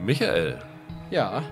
Michael, Ja,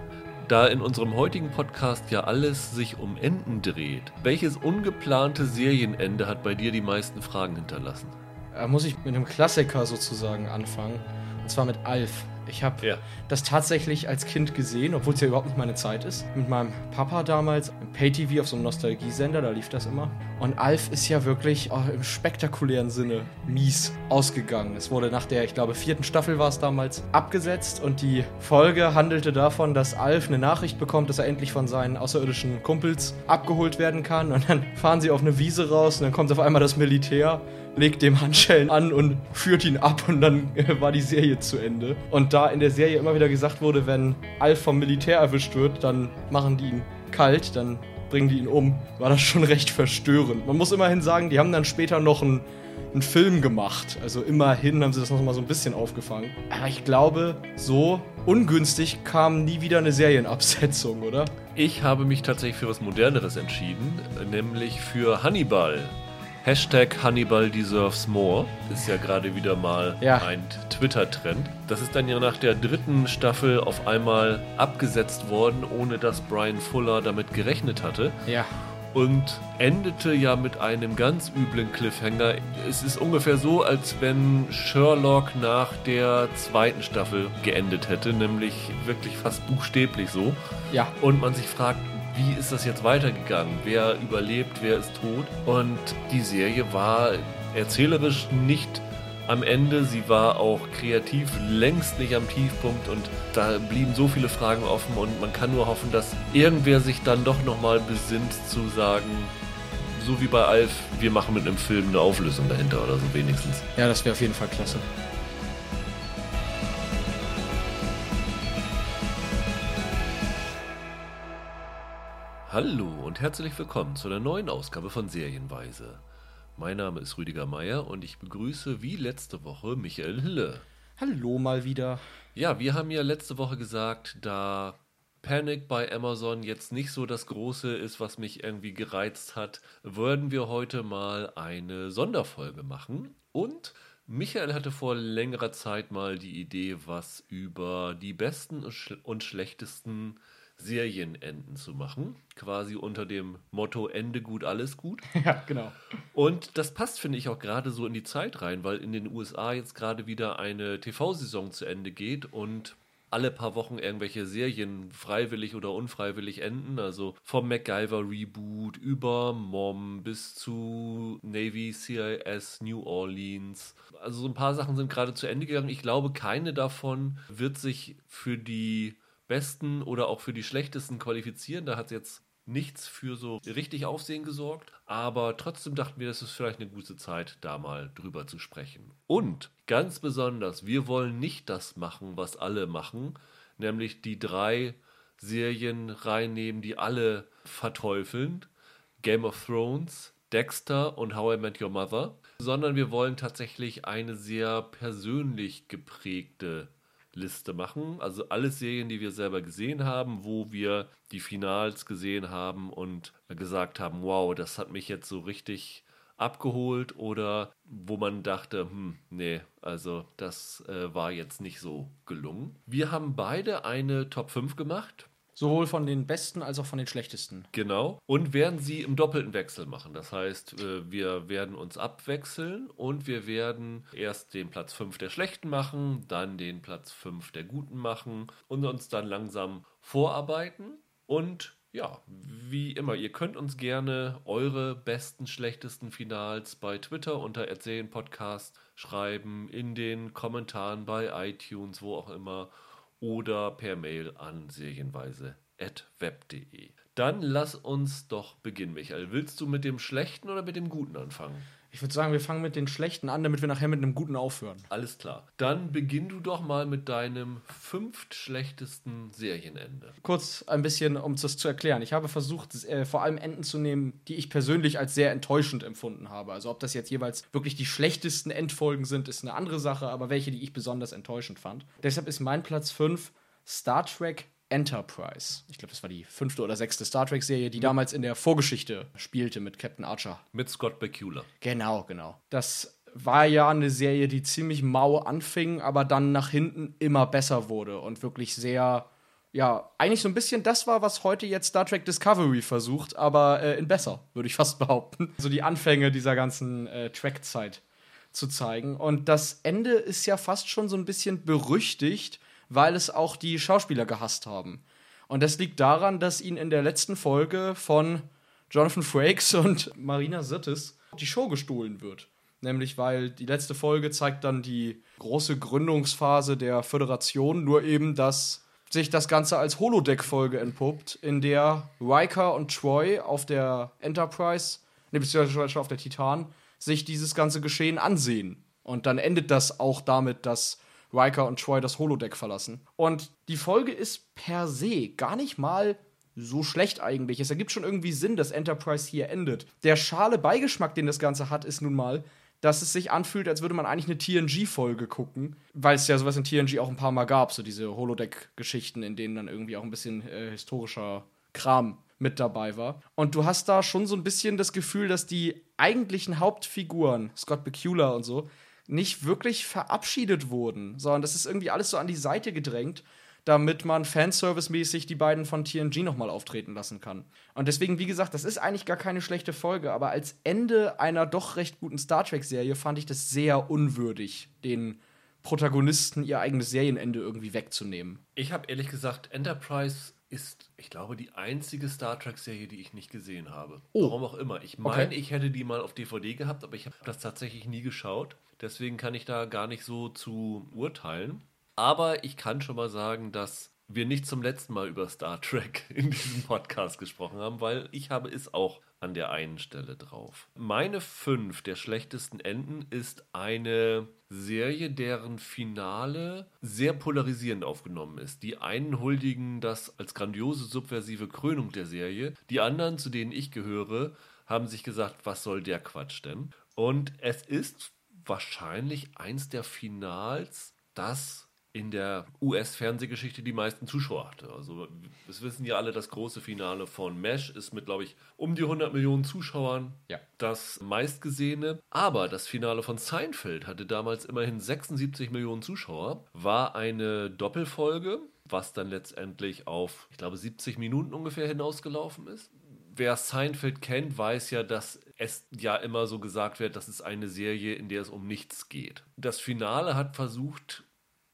da in unserem heutigen Podcast ja alles sich um Enden dreht, welches ungeplante Serienende hat bei dir die meisten Fragen hinterlassen? da muss ich mit einem Klassiker sozusagen anfangen. Und zwar mit Alf. Ich habe Ja. das tatsächlich als Kind gesehen, obwohl es ja überhaupt nicht meine Zeit ist. Mit meinem Papa damals im Pay-TV auf so einem Nostalgiesender, da lief das immer. Und Alf ist ja wirklich oh, im spektakulären Sinne mies ausgegangen. Es wurde nach der, ich glaube, vierten Staffel war es damals, abgesetzt und die Folge handelte davon, dass Alf eine Nachricht bekommt, dass er endlich von seinen außerirdischen Kumpels abgeholt werden kann. Und dann fahren sie auf eine Wiese raus und dann kommt auf einmal das Militär legt dem Handschellen an und führt ihn ab und dann äh, war die Serie zu Ende. Und da in der Serie immer wieder gesagt wurde, wenn Alf vom Militär erwischt wird, dann machen die ihn kalt, dann bringen die ihn um, war das schon recht verstörend. Man muss immerhin sagen, die haben dann später noch einen, einen Film gemacht. Also immerhin haben sie das noch mal so ein bisschen aufgefangen. Aber ich glaube, so ungünstig kam nie wieder eine Serienabsetzung, oder? Ich habe mich tatsächlich für was Moderneres entschieden, nämlich für Hannibal. Hashtag Hannibal deserves more ist ja gerade wieder mal Ja. ein Twitter-Trend. Das ist dann ja nach der dritten Staffel auf einmal abgesetzt worden, ohne dass Brian Fuller damit gerechnet hatte. Ja. und endete ja mit einem ganz üblen Cliffhanger. Es ist ungefähr so, als wenn Sherlock nach der zweiten Staffel geendet hätte, nämlich wirklich fast buchstäblich so. Ja. Und man sich fragt, wie ist das jetzt weitergegangen? Wer überlebt, wer ist tot? Und die Serie war erzählerisch nicht am Ende, sie war auch kreativ längst nicht am Tiefpunkt und da blieben so viele Fragen offen und man kann nur hoffen, dass irgendwer sich dann doch nochmal besinnt zu sagen, so wie bei Alf, wir machen mit einem Film eine Auflösung dahinter oder so wenigstens. Ja, das wäre auf jeden Fall klasse. Hallo und herzlich willkommen zu einer neuen Ausgabe von Serienweise. Mein Name ist Rüdiger Meier und ich begrüße wie letzte Woche Michael Hille. Hallo mal wieder. Ja, wir haben ja letzte Woche gesagt, da Panic bei Amazon jetzt nicht so das Große ist, was mich irgendwie gereizt hat, würden wir heute mal eine Sonderfolge machen. Und Michael hatte vor längerer Zeit mal die Idee, was über die besten und schl- und schlechtesten Serienenden zu machen. Quasi unter dem Motto Ende gut, alles gut. Ja, genau. Und das passt, finde ich, auch gerade so in die Zeit rein, weil in den USA jetzt gerade wieder eine TV-Saison zu Ende geht und alle paar Wochen irgendwelche Serien freiwillig oder unfreiwillig enden. Also vom MacGyver-Reboot über Mom bis zu Navy CIS New Orleans. Also so ein paar Sachen sind gerade zu Ende gegangen. Ich glaube, keine davon wird sich für die besten oder auch für die schlechtesten qualifizieren. Da hat jetzt nichts für so richtig Aufsehen gesorgt. Aber trotzdem dachten wir, das ist vielleicht eine gute Zeit, da mal drüber zu sprechen. Und ganz besonders, wir wollen nicht das machen, was alle machen, nämlich die drei Serien reinnehmen, die alle verteufeln. Game of Thrones, Dexter und How I Met Your Mother, sondern wir wollen tatsächlich eine sehr persönlich geprägte Liste machen. Also alle Serien, die wir selber gesehen haben, wo wir die Finals gesehen haben und gesagt haben, wow, das hat mich jetzt so richtig abgeholt oder wo man dachte, hm, nee, also das äh, war jetzt nicht so gelungen. Wir haben beide eine Top 5 gemacht. Sowohl von den besten als auch von den schlechtesten. Genau. Und werden sie im doppelten Wechsel machen. Das heißt, äh, wir werden uns abwechseln und wir werden erst den Platz 5 der Schlechten machen, dann den Platz 5 der Guten machen und uns dann langsam vorarbeiten. Und ja, wie immer, ihr könnt uns gerne eure besten, schlechtesten Finals bei Twitter unter Erzählen Podcast schreiben, in den Kommentaren bei iTunes, wo auch immer oder per Mail an serienweise.web.de. Dann lass uns doch beginnen, Michael. Willst du mit dem Schlechten oder mit dem Guten anfangen? Ich würde sagen, wir fangen mit den schlechten an, damit wir nachher mit einem guten aufhören. Alles klar. Dann beginn du doch mal mit deinem fünftschlechtesten Serienende. Kurz ein bisschen, um das zu erklären. Ich habe versucht, äh, vor allem Enden zu nehmen, die ich persönlich als sehr enttäuschend empfunden habe. Also ob das jetzt jeweils wirklich die schlechtesten Endfolgen sind, ist eine andere Sache, aber welche, die ich besonders enttäuschend fand. Deshalb ist mein Platz 5 Star Trek Enterprise. Ich glaube, das war die fünfte oder sechste Star Trek-Serie, die damals in der Vorgeschichte spielte mit Captain Archer. Mit Scott Bakula. Genau, genau. Das war ja eine Serie, die ziemlich mau anfing, aber dann nach hinten immer besser wurde und wirklich sehr, ja, eigentlich so ein bisschen das war, was heute jetzt Star Trek Discovery versucht, aber äh, in besser, würde ich fast behaupten. So die Anfänge dieser ganzen äh, Track-Zeit zu zeigen. Und das Ende ist ja fast schon so ein bisschen berüchtigt, weil es auch die Schauspieler gehasst haben. Und das liegt daran, dass ihnen in der letzten Folge von Jonathan Frakes und Marina Sirtis die Show gestohlen wird. Nämlich, weil die letzte Folge zeigt dann die große Gründungsphase der Föderation, nur eben, dass sich das Ganze als Holodeck-Folge entpuppt, in der Riker und Troy auf der Enterprise, ne, beziehungsweise auf der Titan, sich dieses ganze Geschehen ansehen. Und dann endet das auch damit, dass Riker und Troy das Holodeck verlassen. Und die Folge ist per se gar nicht mal so schlecht eigentlich. Es ergibt schon irgendwie Sinn, dass Enterprise hier endet. Der schale Beigeschmack, den das Ganze hat, ist nun mal, dass es sich anfühlt, als würde man eigentlich eine TNG-Folge gucken, weil es ja sowas in TNG auch ein paar Mal gab, so diese Holodeck-Geschichten, in denen dann irgendwie auch ein bisschen äh, historischer Kram mit dabei war. Und du hast da schon so ein bisschen das Gefühl, dass die eigentlichen Hauptfiguren, Scott Bakula und so, nicht wirklich verabschiedet wurden, sondern das ist irgendwie alles so an die Seite gedrängt, damit man Fanservice-mäßig die beiden von TNG nochmal auftreten lassen kann. Und deswegen, wie gesagt, das ist eigentlich gar keine schlechte Folge, aber als Ende einer doch recht guten Star Trek-Serie fand ich das sehr unwürdig, den Protagonisten ihr eigenes Serienende irgendwie wegzunehmen. Ich habe ehrlich gesagt Enterprise ist, ich glaube, die einzige Star Trek-Serie, die ich nicht gesehen habe. Oh. Warum auch immer. Ich meine, okay. ich hätte die mal auf DVD gehabt, aber ich habe das tatsächlich nie geschaut. Deswegen kann ich da gar nicht so zu urteilen. Aber ich kann schon mal sagen, dass wir nicht zum letzten Mal über Star Trek in diesem Podcast gesprochen haben, weil ich habe es auch an der einen Stelle drauf. Meine fünf der schlechtesten Enden ist eine Serie, deren Finale sehr polarisierend aufgenommen ist. Die einen huldigen das als grandiose subversive Krönung der Serie, die anderen, zu denen ich gehöre, haben sich gesagt, was soll der Quatsch denn? Und es ist wahrscheinlich eins der Finals, das in der US-Fernsehgeschichte die meisten Zuschauer hatte. Also, das wissen ja alle, das große Finale von Mesh ist mit, glaube ich, um die 100 Millionen Zuschauern ja. das meistgesehene. Aber das Finale von Seinfeld hatte damals immerhin 76 Millionen Zuschauer, war eine Doppelfolge, was dann letztendlich auf, ich glaube, 70 Minuten ungefähr hinausgelaufen ist. Wer Seinfeld kennt, weiß ja, dass es ja immer so gesagt wird, das ist eine Serie, in der es um nichts geht. Das Finale hat versucht,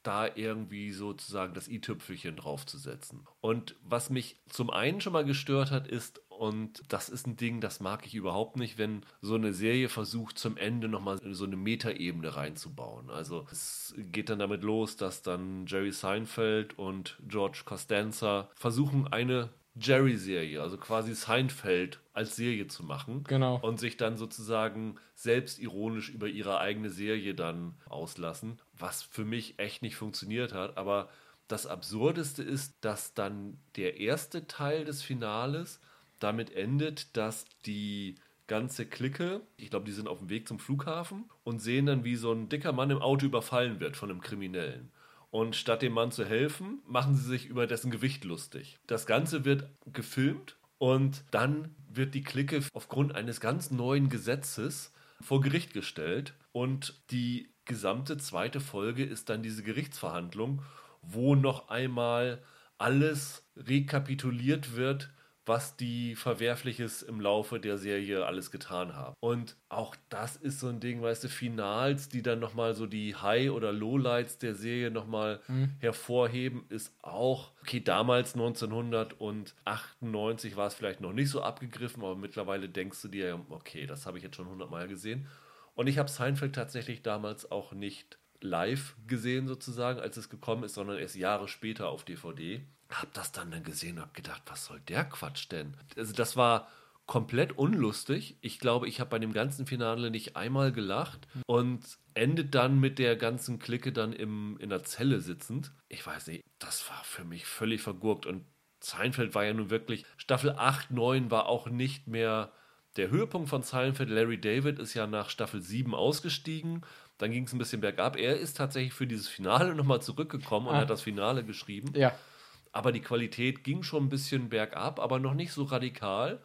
da irgendwie sozusagen das i-Tüpfelchen draufzusetzen. Und was mich zum einen schon mal gestört hat, ist, und das ist ein Ding, das mag ich überhaupt nicht, wenn so eine Serie versucht, zum Ende nochmal so eine Metaebene reinzubauen. Also es geht dann damit los, dass dann Jerry Seinfeld und George Costanza versuchen, eine Jerry-Serie, also quasi Seinfeld als Serie zu machen. Genau. Und sich dann sozusagen selbstironisch über ihre eigene Serie dann auslassen, was für mich echt nicht funktioniert hat. Aber das Absurdeste ist, dass dann der erste Teil des Finales damit endet, dass die ganze Clique, ich glaube, die sind auf dem Weg zum Flughafen und sehen dann, wie so ein dicker Mann im Auto überfallen wird von einem Kriminellen. Und statt dem Mann zu helfen, machen sie sich über dessen Gewicht lustig. Das Ganze wird gefilmt und dann wird die Clique aufgrund eines ganz neuen Gesetzes vor Gericht gestellt. Und die gesamte zweite Folge ist dann diese Gerichtsverhandlung, wo noch einmal alles rekapituliert wird, was die Verwerfliches im Laufe der Serie alles getan haben. Und auch das ist so ein Ding, weißt du, Finals, die dann nochmal so die High- oder Lowlights der Serie nochmal mhm. hervorheben, ist auch, okay, damals 1998 war es vielleicht noch nicht so abgegriffen, aber mittlerweile denkst du dir, okay, das habe ich jetzt schon hundertmal gesehen. Und ich habe Seinfeld tatsächlich damals auch nicht live gesehen sozusagen, als es gekommen ist, sondern erst Jahre später auf DVD hab das dann, dann gesehen und hab gedacht, was soll der Quatsch denn? Also das war komplett unlustig. Ich glaube, ich habe bei dem ganzen Finale nicht einmal gelacht und endet dann mit der ganzen Clique dann im, in der Zelle sitzend. Ich weiß nicht, das war für mich völlig vergurkt und Seinfeld war ja nun wirklich, Staffel 8, 9 war auch nicht mehr der Höhepunkt von Seinfeld. Larry David ist ja nach Staffel 7 ausgestiegen. Dann ging es ein bisschen bergab. Er ist tatsächlich für dieses Finale nochmal zurückgekommen und ah. hat das Finale geschrieben. Ja aber die Qualität ging schon ein bisschen bergab, aber noch nicht so radikal,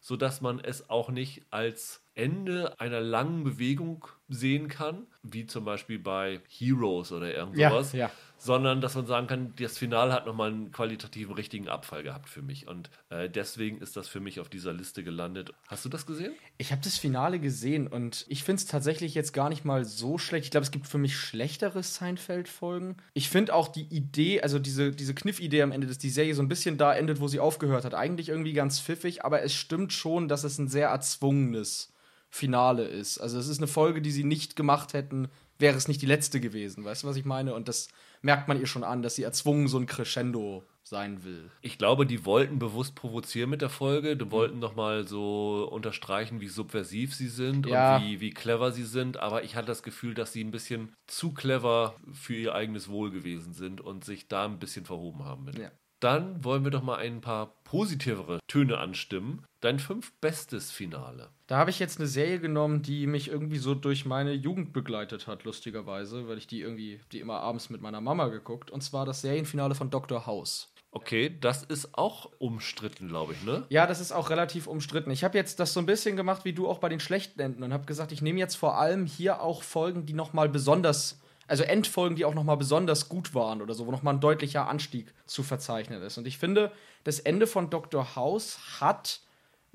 sodass man es auch nicht als Ende einer langen Bewegung sehen kann, wie zum Beispiel bei Heroes oder irgend sowas, Ja, ja. Sondern dass man sagen kann, das Finale hat nochmal einen qualitativen richtigen Abfall gehabt für mich. Und äh, deswegen ist das für mich auf dieser Liste gelandet. Hast du das gesehen? Ich habe das Finale gesehen und ich finde es tatsächlich jetzt gar nicht mal so schlecht. Ich glaube, es gibt für mich schlechtere Seinfeld-Folgen. Ich finde auch die Idee, also diese, diese Kniff-Idee am Ende, dass die Serie so ein bisschen da endet, wo sie aufgehört hat, eigentlich irgendwie ganz pfiffig, aber es stimmt schon, dass es ein sehr erzwungenes Finale ist. Also es ist eine Folge, die sie nicht gemacht hätten, wäre es nicht die letzte gewesen. Weißt du, was ich meine? Und das merkt man ihr schon an, dass sie erzwungen so ein Crescendo sein will. Ich glaube, die wollten bewusst provozieren mit der Folge. Die wollten nochmal so unterstreichen, wie subversiv sie sind Ja. und wie, wie clever sie sind. Aber ich hatte das Gefühl, dass sie ein bisschen zu clever für ihr eigenes Wohl gewesen sind und sich da ein bisschen verhoben haben mit. Ja. Dann wollen wir doch mal ein paar positivere Töne anstimmen. Dein fünf bestes Finale. Da habe ich jetzt eine Serie genommen, die mich irgendwie so durch meine Jugend begleitet hat, lustigerweise, weil ich die irgendwie, die immer abends mit meiner Mama geguckt. Und zwar das Serienfinale von Dr. House. Okay, das ist auch umstritten, glaube ich, ne? Ja, das ist auch relativ umstritten. Ich habe jetzt das so ein bisschen gemacht wie du auch bei den schlechten Enden und habe gesagt, ich nehme jetzt vor allem hier auch Folgen, die noch mal besonders, also Endfolgen, die auch noch mal besonders gut waren oder so, wo noch mal ein deutlicher Anstieg zu verzeichnen ist. Und ich finde, das Ende von Dr. House hat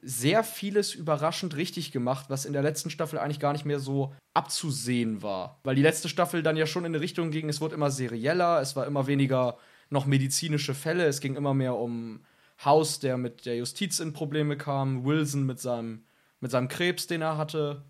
sehr vieles überraschend richtig gemacht, was in der letzten Staffel eigentlich gar nicht mehr so abzusehen war. Weil die letzte Staffel dann ja schon in eine Richtung ging, es wurde immer serieller, es war immer weniger noch medizinische Fälle, es ging immer mehr um House, der mit der Justiz in Probleme kam, Wilson mit seinem, mit seinem Krebs, den er hatte.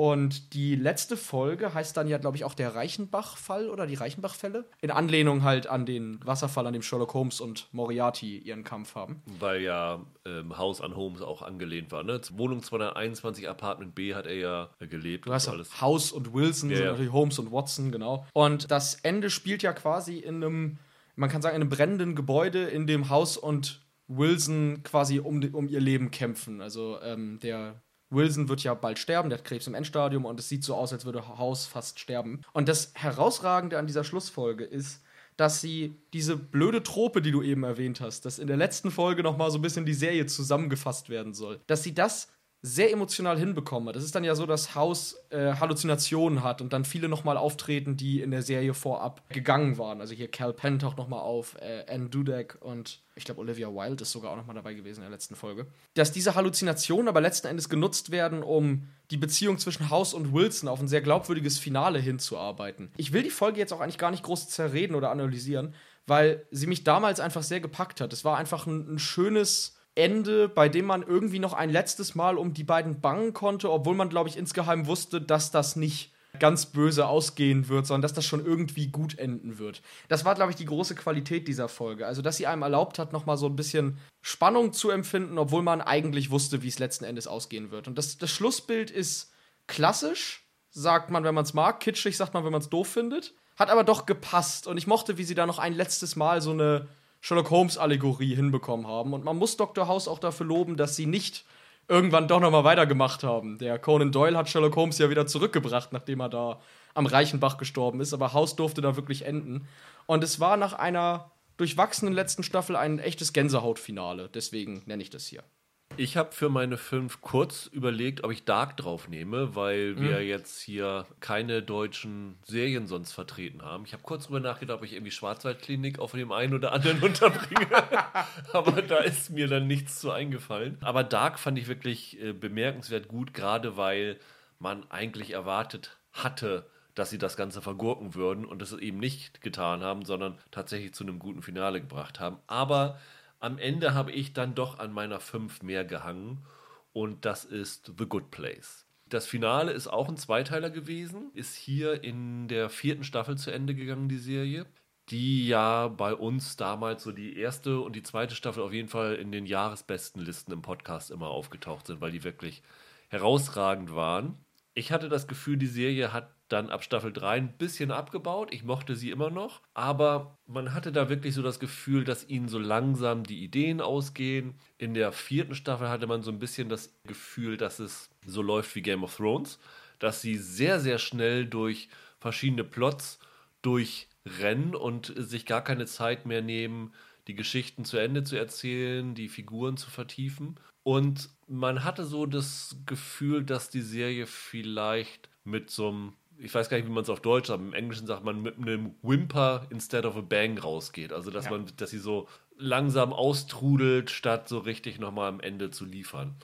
Und die letzte Folge heißt dann ja, glaube ich, auch der Reichenbach-Fall oder die Reichenbach-Fälle. In Anlehnung halt an den Wasserfall, an dem Sherlock Holmes und Moriarty ihren Kampf haben. Weil ja ähm, Haus an Holmes auch angelehnt war, ne? Wohnung 221, Apartment B hat er ja gelebt. Du hast und ja alles. House und Wilson, Ja, sind ja. natürlich Holmes und Watson, genau. Und das Ende spielt ja quasi in einem, man kann sagen, in einem brennenden Gebäude, in dem House und Wilson quasi um, um ihr Leben kämpfen. Also ähm, der Wilson wird ja bald sterben, der hat Krebs im Endstadium und es sieht so aus, als würde House fast sterben. Und das Herausragende an dieser Schlussfolge ist, dass sie diese blöde Trope, die du eben erwähnt hast, dass in der letzten Folge noch mal so ein bisschen die Serie zusammengefasst werden soll, dass sie das sehr emotional hinbekommen hat. Es ist dann ja so, dass House äh, Halluzinationen hat und dann viele noch mal auftreten, die in der Serie vorab gegangen waren. Also hier Cal Penn taucht noch mal auf, äh, Anne Dudek und ich glaube Olivia Wilde ist sogar auch noch mal dabei gewesen in der letzten Folge. Dass diese Halluzinationen aber letzten Endes genutzt werden, um die Beziehung zwischen House und Wilson auf ein sehr glaubwürdiges Finale hinzuarbeiten. Ich will die Folge jetzt auch eigentlich gar nicht groß zerreden oder analysieren, weil sie mich damals einfach sehr gepackt hat. Es war einfach ein, ein schönes Ende, bei dem man irgendwie noch ein letztes Mal um die beiden bangen konnte, obwohl man, glaube ich, insgeheim wusste, dass das nicht ganz böse ausgehen wird, sondern dass das schon irgendwie gut enden wird. Das war, glaube ich, die große Qualität dieser Folge. Also, dass sie einem erlaubt hat, noch mal so ein bisschen Spannung zu empfinden, obwohl man eigentlich wusste, wie es letzten Endes ausgehen wird. Und das, das Schlussbild ist klassisch, sagt man, wenn man es mag, kitschig sagt man, wenn man es doof findet, hat aber doch gepasst. Und ich mochte, wie sie da noch ein letztes Mal so eine Sherlock Holmes-Allegorie hinbekommen haben. Und man muss Dr. House auch dafür loben, dass sie nicht irgendwann doch noch mal weitergemacht haben. Der Conan Doyle hat Sherlock Holmes ja wieder zurückgebracht, nachdem er da am Reichenbach gestorben ist. Aber House durfte da wirklich enden. Und es war nach einer durchwachsenen letzten Staffel ein echtes Gänsehautfinale. Deswegen nenne ich das hier. Ich habe für meine fünf kurz überlegt, ob ich Dark drauf nehme, weil Mhm. wir jetzt hier keine deutschen Serien sonst vertreten haben. Ich habe kurz drüber nachgedacht, ob ich irgendwie Schwarzwaldklinik auf dem einen oder anderen unterbringe. Aber da ist mir dann nichts zu eingefallen. Aber Dark fand ich wirklich äh, bemerkenswert gut, gerade weil man eigentlich erwartet hatte, dass sie das Ganze vergurken würden und das eben nicht getan haben, sondern tatsächlich zu einem guten Finale gebracht haben. Aber am Ende habe ich dann doch an meiner 5 mehr gehangen und das ist The Good Place. Das Finale ist auch ein Zweiteiler gewesen, ist hier in der vierten Staffel zu Ende gegangen, die Serie, die ja bei uns damals so die erste und die zweite Staffel auf jeden Fall in den jahresbesten Listen im Podcast immer aufgetaucht sind, weil die wirklich herausragend waren. Ich hatte das Gefühl, die Serie hat dann ab Staffel 3 ein bisschen abgebaut. Ich mochte sie immer noch. Aber man hatte da wirklich so das Gefühl, dass ihnen so langsam die Ideen ausgehen. In der vierten Staffel hatte man so ein bisschen das Gefühl, dass es so läuft wie Game of Thrones. Dass sie sehr, sehr schnell durch verschiedene Plots durchrennen und sich gar keine Zeit mehr nehmen, die Geschichten zu Ende zu erzählen, die Figuren zu vertiefen. Und man hatte so das Gefühl, dass die Serie vielleicht mit so einem, ich weiß gar nicht, wie man es auf Deutsch sagt, im Englischen sagt man mit einem Whimper instead of a Bang rausgeht. Also dass Ja. man, dass sie so langsam austrudelt, statt so richtig nochmal am Ende zu liefern.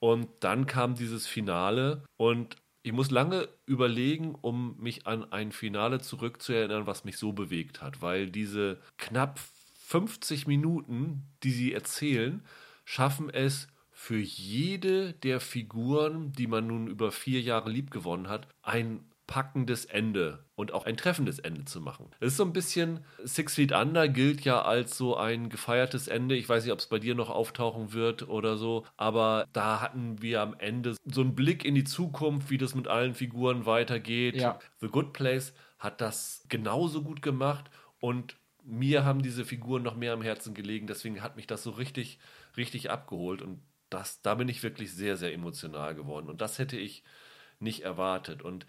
Und dann kam dieses Finale und ich muss lange überlegen, um mich an ein Finale zurückzuerinnern, was mich so bewegt hat, weil diese knapp 50 Minuten, die sie erzählen, schaffen es für jede der Figuren, die man nun über vier Jahre liebgewonnen hat, ein packendes Ende und auch ein treffendes Ende zu machen. Es ist so ein bisschen, Six Feet Under gilt ja als so ein gefeiertes Ende. Ich weiß nicht, ob es bei dir noch auftauchen wird oder so, aber da hatten wir am Ende so einen Blick in die Zukunft, wie das mit allen Figuren weitergeht. Ja. The Good Place hat das genauso gut gemacht und mir haben diese Figuren noch mehr am Herzen gelegen, deswegen hat mich das so richtig, richtig abgeholt und das, da bin ich wirklich sehr, sehr emotional geworden und das hätte ich nicht erwartet und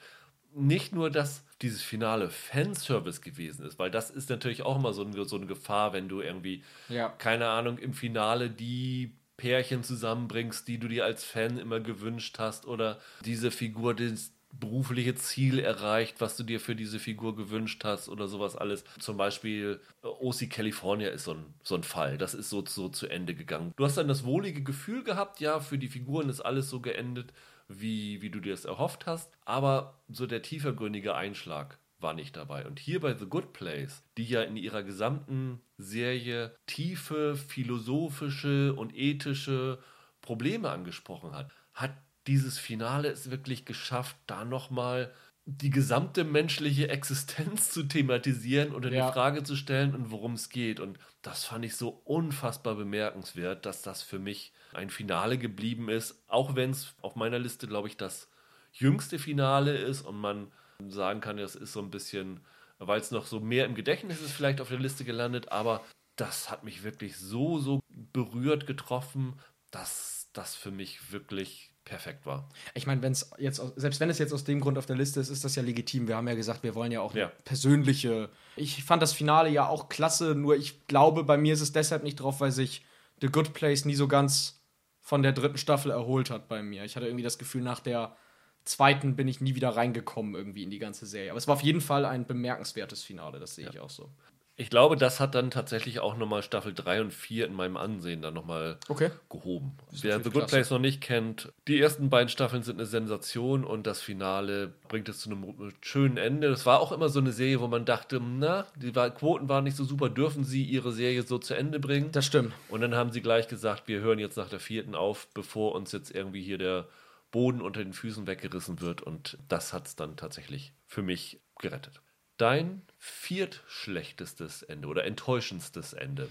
nicht nur, dass dieses Finale Fanservice gewesen ist, weil das ist natürlich auch immer so eine, so eine Gefahr, wenn du irgendwie, Ja. keine Ahnung, im Finale die Pärchen zusammenbringst, die du dir als Fan immer gewünscht hast oder diese Figur das berufliche Ziel erreicht, was du dir für diese Figur gewünscht hast oder sowas alles. Zum Beispiel äh, OC California ist so ein, so ein Fall. Das ist so, so zu Ende gegangen. Du hast dann das wohlige Gefühl gehabt, ja, für die Figuren ist alles so geendet, wie, wie du dir es erhofft hast, aber so der tiefergründige Einschlag war nicht dabei. Und hier bei The Good Place, die ja in ihrer gesamten Serie tiefe philosophische und ethische Probleme angesprochen hat, hat dieses Finale es wirklich geschafft, da nochmal die gesamte menschliche Existenz zu thematisieren und in Ja. Frage zu stellen und worum es geht. Und das fand ich so unfassbar bemerkenswert, dass das für mich ein Finale geblieben ist, auch wenn es auf meiner Liste, glaube ich, das jüngste Finale ist und man sagen kann, das ist so ein bisschen, weil es noch so mehr im Gedächtnis ist, vielleicht auf der Liste gelandet, aber das hat mich wirklich so, so berührt, getroffen, dass das für mich wirklich perfekt war. Ich meine, wenn es jetzt, selbst wenn es jetzt aus dem Grund auf der Liste ist, ist das ja legitim. Wir haben ja gesagt, wir wollen ja auch Ja. persönliche. Ich fand das Finale ja auch klasse, nur ich glaube, bei mir ist es deshalb nicht drauf, weil sich The Good Place nie so ganz von der dritten Staffel erholt hat bei mir. Ich hatte irgendwie das Gefühl, nach der zweiten bin ich nie wieder reingekommen irgendwie in die ganze Serie. Aber es war auf jeden Fall ein bemerkenswertes Finale, das sehe ich auch so. Ich glaube, das hat dann tatsächlich auch nochmal Staffel 3 und 4 in meinem Ansehen dann nochmal Okay. gehoben. Wer The Good klasse. Place noch nicht kennt, die ersten beiden Staffeln sind eine Sensation und das Finale bringt es zu einem schönen Ende. Das war auch immer so eine Serie, wo man dachte, na, die Quoten waren nicht so super, dürfen sie ihre Serie so zu Ende bringen? Das stimmt. Und dann haben sie gleich gesagt, wir hören jetzt nach der vierten auf, bevor uns jetzt irgendwie hier der Boden unter den Füßen weggerissen wird. Und das hat es dann tatsächlich für mich gerettet. Dein viertschlechtestes Ende oder enttäuschendstes Ende.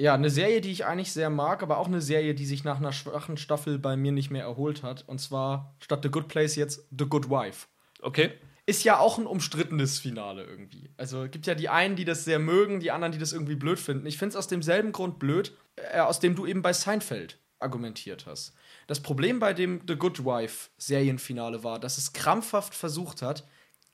Ja, eine Serie, die ich eigentlich sehr mag, aber auch eine Serie, die sich nach einer schwachen Staffel bei mir nicht mehr erholt hat. Und zwar statt The Good Place jetzt The Good Wife. Okay? Ist ja auch ein umstrittenes Finale irgendwie. Also gibt ja die einen, die das sehr mögen, die anderen, die das irgendwie blöd finden. Ich finde es aus demselben Grund blöd, äh, aus dem du eben bei Seinfeld argumentiert hast. Das Problem bei dem The Good Wife Serienfinale war, dass es krampfhaft versucht hat,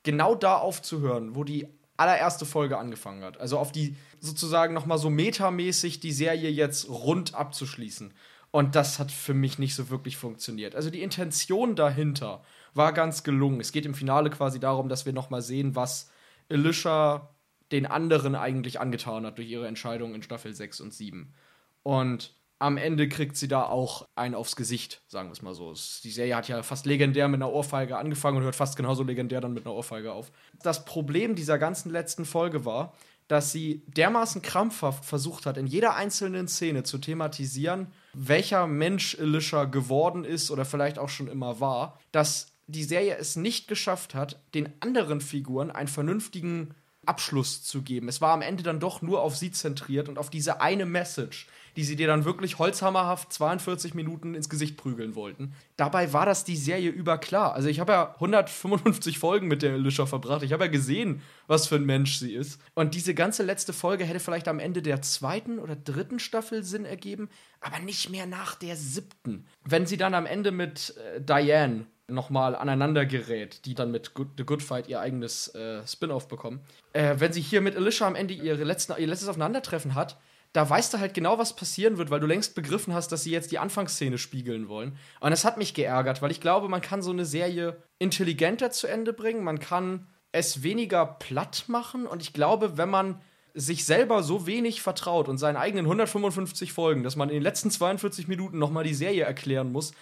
genau da aufzuhören, wo die allererste Folge angefangen hat. Also auf die sozusagen noch mal so metamäßig die Serie jetzt rund abzuschließen. Und das hat für mich nicht so wirklich funktioniert. Also die Intention dahinter war ganz gelungen. Es geht im Finale quasi darum, dass wir noch mal sehen, was Alicia den anderen eigentlich angetan hat durch ihre Entscheidung in Staffel 6 und 7. Und am Ende kriegt sie da auch einen aufs Gesicht, sagen wir es mal so. Die Serie hat ja fast legendär mit einer Ohrfeige angefangen und hört fast genauso legendär dann mit einer Ohrfeige auf. Das Problem dieser ganzen letzten Folge war, dass sie dermaßen krampfhaft versucht hat, in jeder einzelnen Szene zu thematisieren, welcher Mensch Alicia geworden ist oder vielleicht auch schon immer war, dass die Serie es nicht geschafft hat, den anderen Figuren einen vernünftigen Abschluss zu geben. Es war am Ende dann doch nur auf sie zentriert und auf diese eine Message, die sie dir dann wirklich holzhammerhaft 42 Minuten ins Gesicht prügeln wollten. Dabei war das die Serie über klar. Also ich habe ja 155 Folgen mit der Alicia verbracht. Ich habe ja gesehen, was für ein Mensch sie ist. Und diese ganze letzte Folge hätte vielleicht am Ende der zweiten oder dritten Staffel Sinn ergeben, aber nicht mehr nach der siebten. Wenn sie dann am Ende mit äh, Diane nochmal aneinander gerät, die dann mit Good, The Good Fight ihr eigenes äh, Spin-off bekommen. Äh, wenn sie hier mit Alicia am Ende ihre letzten, ihr letztes Aufeinandertreffen hat, da weißt du halt genau, was passieren wird, weil du längst begriffen hast, dass sie jetzt die Anfangsszene spiegeln wollen. Und das hat mich geärgert, weil ich glaube, man kann so eine Serie intelligenter zu Ende bringen, man kann es weniger platt machen und ich glaube, wenn man sich selber so wenig vertraut und seinen eigenen 155 Folgen, dass man in den letzten 42 Minuten noch mal die Serie erklären muss,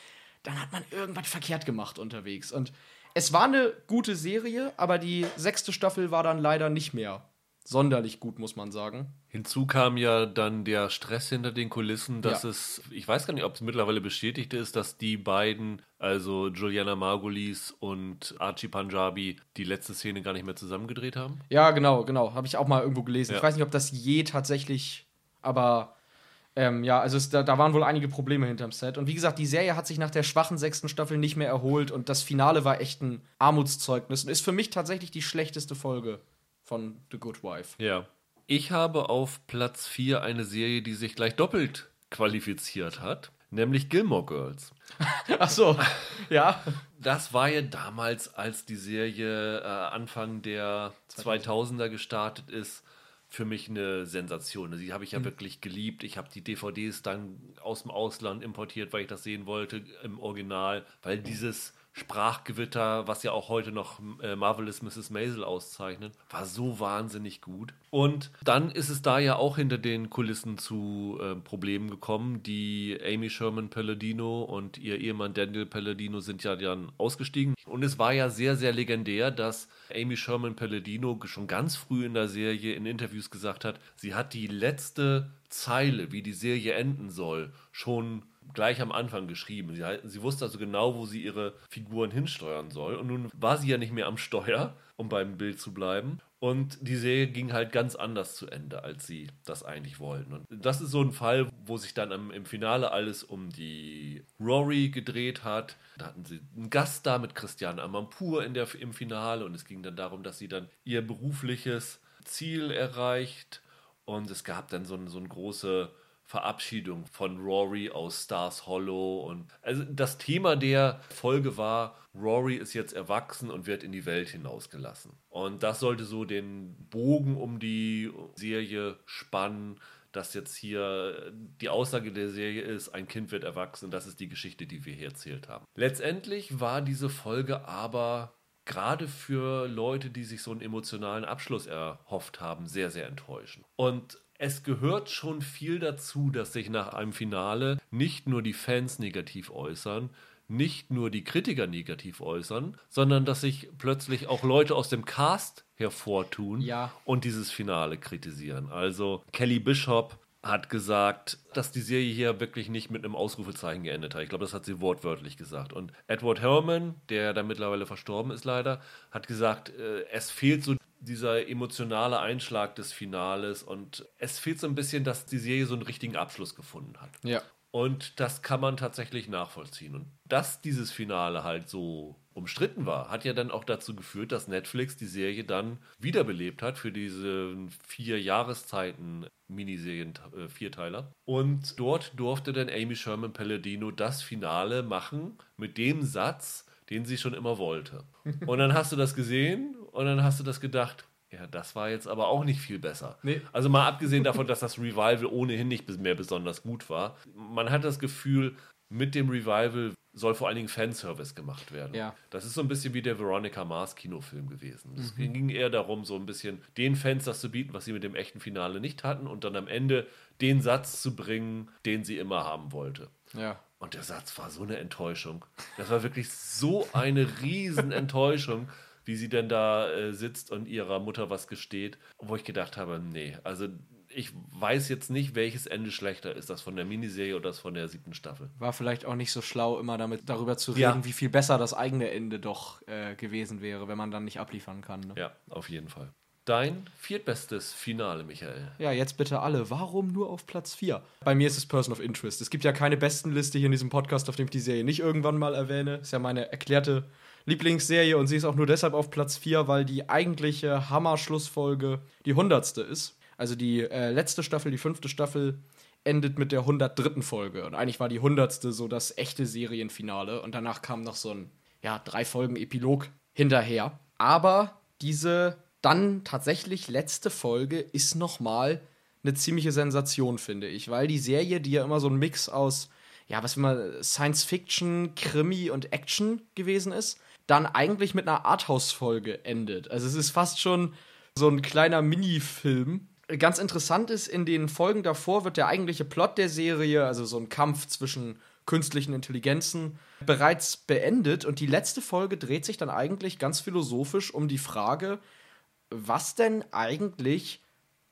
dann hat man irgendwas verkehrt gemacht unterwegs. Und es war eine gute Serie, aber die sechste Staffel war dann leider nicht mehr sonderlich gut, muss man sagen. Hinzu kam ja dann der Stress hinter den Kulissen, dass Ja. es, ich weiß gar nicht, ob es mittlerweile bestätigt ist, dass die beiden, also Juliana Margulies und Archie Punjabi, die letzte Szene gar nicht mehr zusammengedreht haben. Ja, genau, genau. Habe ich auch mal irgendwo gelesen. Ja. Ich weiß nicht, ob das je tatsächlich, aber ähm, ja, also es, da, da waren wohl einige Probleme hinterm Set. Und wie gesagt, die Serie hat sich nach der schwachen sechsten Staffel nicht mehr erholt und das Finale war echt ein Armutszeugnis und ist für mich tatsächlich die schlechteste Folge von The Good Wife. Ja. Ich habe auf Platz 4 eine Serie, die sich gleich doppelt qualifiziert hat, nämlich Gilmore Girls. Ach so, ja. Das war ja damals, als die Serie äh, Anfang der 2000er gestartet ist, für mich eine Sensation. Die habe ich ja wirklich geliebt. Ich habe die DVDs dann aus dem Ausland importiert, weil ich das sehen wollte im Original, weil dieses Sprachgewitter, was ja auch heute noch äh, Marvelous Mrs. Maisel auszeichnet, war so wahnsinnig gut. Und dann ist es da ja auch hinter den Kulissen zu äh, Problemen gekommen. Die Amy Sherman Palladino und ihr Ehemann Daniel Palladino sind ja dann ausgestiegen. Und es war ja sehr, sehr legendär, dass Amy Sherman Palladino schon ganz früh in der Serie in Interviews gesagt hat, sie hat die letzte Zeile, wie die Serie enden soll, schon gleich am Anfang geschrieben. Sie, sie wusste also genau, wo sie ihre Figuren hinsteuern soll. Und nun war sie ja nicht mehr am Steuer, um beim Bild zu bleiben. Und die Serie ging halt ganz anders zu Ende, als sie das eigentlich wollten. Und das ist so ein Fall, wo sich dann am, im Finale alles um die Rory gedreht hat. Da hatten sie einen Gast da mit Christiane Amanpour in der, im Finale. Und es ging dann darum, dass sie dann ihr berufliches Ziel erreicht. Und es gab dann so, so eine große Verabschiedung von Rory aus Stars Hollow. Und also das Thema der Folge war, Rory ist jetzt erwachsen und wird in die Welt hinausgelassen. Und das sollte so den Bogen um die Serie spannen, dass jetzt hier die Aussage der Serie ist, ein Kind wird erwachsen. Das ist die Geschichte, die wir hier erzählt haben. Letztendlich war diese Folge aber gerade für Leute, die sich so einen emotionalen Abschluss erhofft haben, sehr, sehr enttäuschend. Und es gehört schon viel dazu, dass sich nach einem Finale nicht nur die Fans negativ äußern, nicht nur die Kritiker negativ äußern, sondern dass sich plötzlich auch Leute aus dem Cast hervortun Ja. und dieses Finale kritisieren. Also Kelly Bishop hat gesagt, dass die Serie hier wirklich nicht mit einem Ausrufezeichen geendet hat. Ich glaube, das hat sie wortwörtlich gesagt. Und Edward Herman, der da mittlerweile verstorben ist leider, hat gesagt, äh, es fehlt so dieser emotionale Einschlag des Finales und es fehlt so ein bisschen, dass die Serie so einen richtigen Abschluss gefunden hat. Ja. Und das kann man tatsächlich nachvollziehen. Und dass dieses Finale halt so umstritten war, hat ja dann auch dazu geführt, dass Netflix die Serie dann wiederbelebt hat für diese vier Jahreszeiten Miniserien äh, Vierteiler. Und dort durfte dann Amy Sherman Palladino das Finale machen mit dem Satz, den sie schon immer wollte. Und dann hast du das gesehen und dann hast du das gedacht, ja, das war jetzt aber auch nicht viel besser. Nee. Also mal abgesehen davon, dass das Revival ohnehin nicht mehr besonders gut war. Man hat das Gefühl, mit dem Revival soll vor allen Dingen Fanservice gemacht werden. Ja. Das ist so ein bisschen wie der Veronica Mars Kinofilm gewesen. Es ging eher darum, so ein bisschen den Fans das zu bieten, was sie mit dem echten Finale nicht hatten und dann am Ende den Satz zu bringen, den sie immer haben wollte. Ja. Und der Satz war so eine Enttäuschung. Das war wirklich so eine Riesenenttäuschung, wie sie denn da äh, sitzt und ihrer Mutter was gesteht, wo ich gedacht habe, nee, also ich weiß jetzt nicht, welches Ende schlechter ist, das von der Miniserie oder das von der siebten Staffel. War vielleicht auch nicht so schlau, immer damit darüber zu reden, Ja. wie viel besser das eigene Ende doch äh, gewesen wäre, wenn man dann nicht abliefern kann. Ne? Ja, auf jeden Fall. Dein viertbestes Finale, Michael. Ja, jetzt bitte alle. Warum nur auf Platz 4? Bei mir ist es Person of Interest. Es gibt ja keine Bestenliste hier in diesem Podcast, auf dem ich die Serie nicht irgendwann mal erwähne. Ist ja meine erklärte Lieblingsserie und sie ist auch nur deshalb auf Platz 4, weil die eigentliche Hammer-Schlussfolge die hundertste ist. Also die äh, letzte Staffel, die fünfte Staffel, endet mit der 103. Folge. Und eigentlich war die hundertste so das echte Serienfinale. Und danach kam noch so ein, ja, drei Folgen Epilog hinterher. Aber diese dann tatsächlich letzte Folge ist noch mal eine ziemliche Sensation, finde ich, weil die Serie, die ja immer so ein Mix aus, ja, was immer Science Fiction, Krimi und Action gewesen ist, dann eigentlich mit einer Arthouse-Folge endet. Also es ist fast schon so ein kleiner Minifilm. Ganz interessant ist, in den Folgen davor wird der eigentliche Plot der Serie, also so ein Kampf zwischen künstlichen Intelligenzen, bereits beendet. Und die letzte Folge dreht sich dann eigentlich ganz philosophisch um die Frage, was denn eigentlich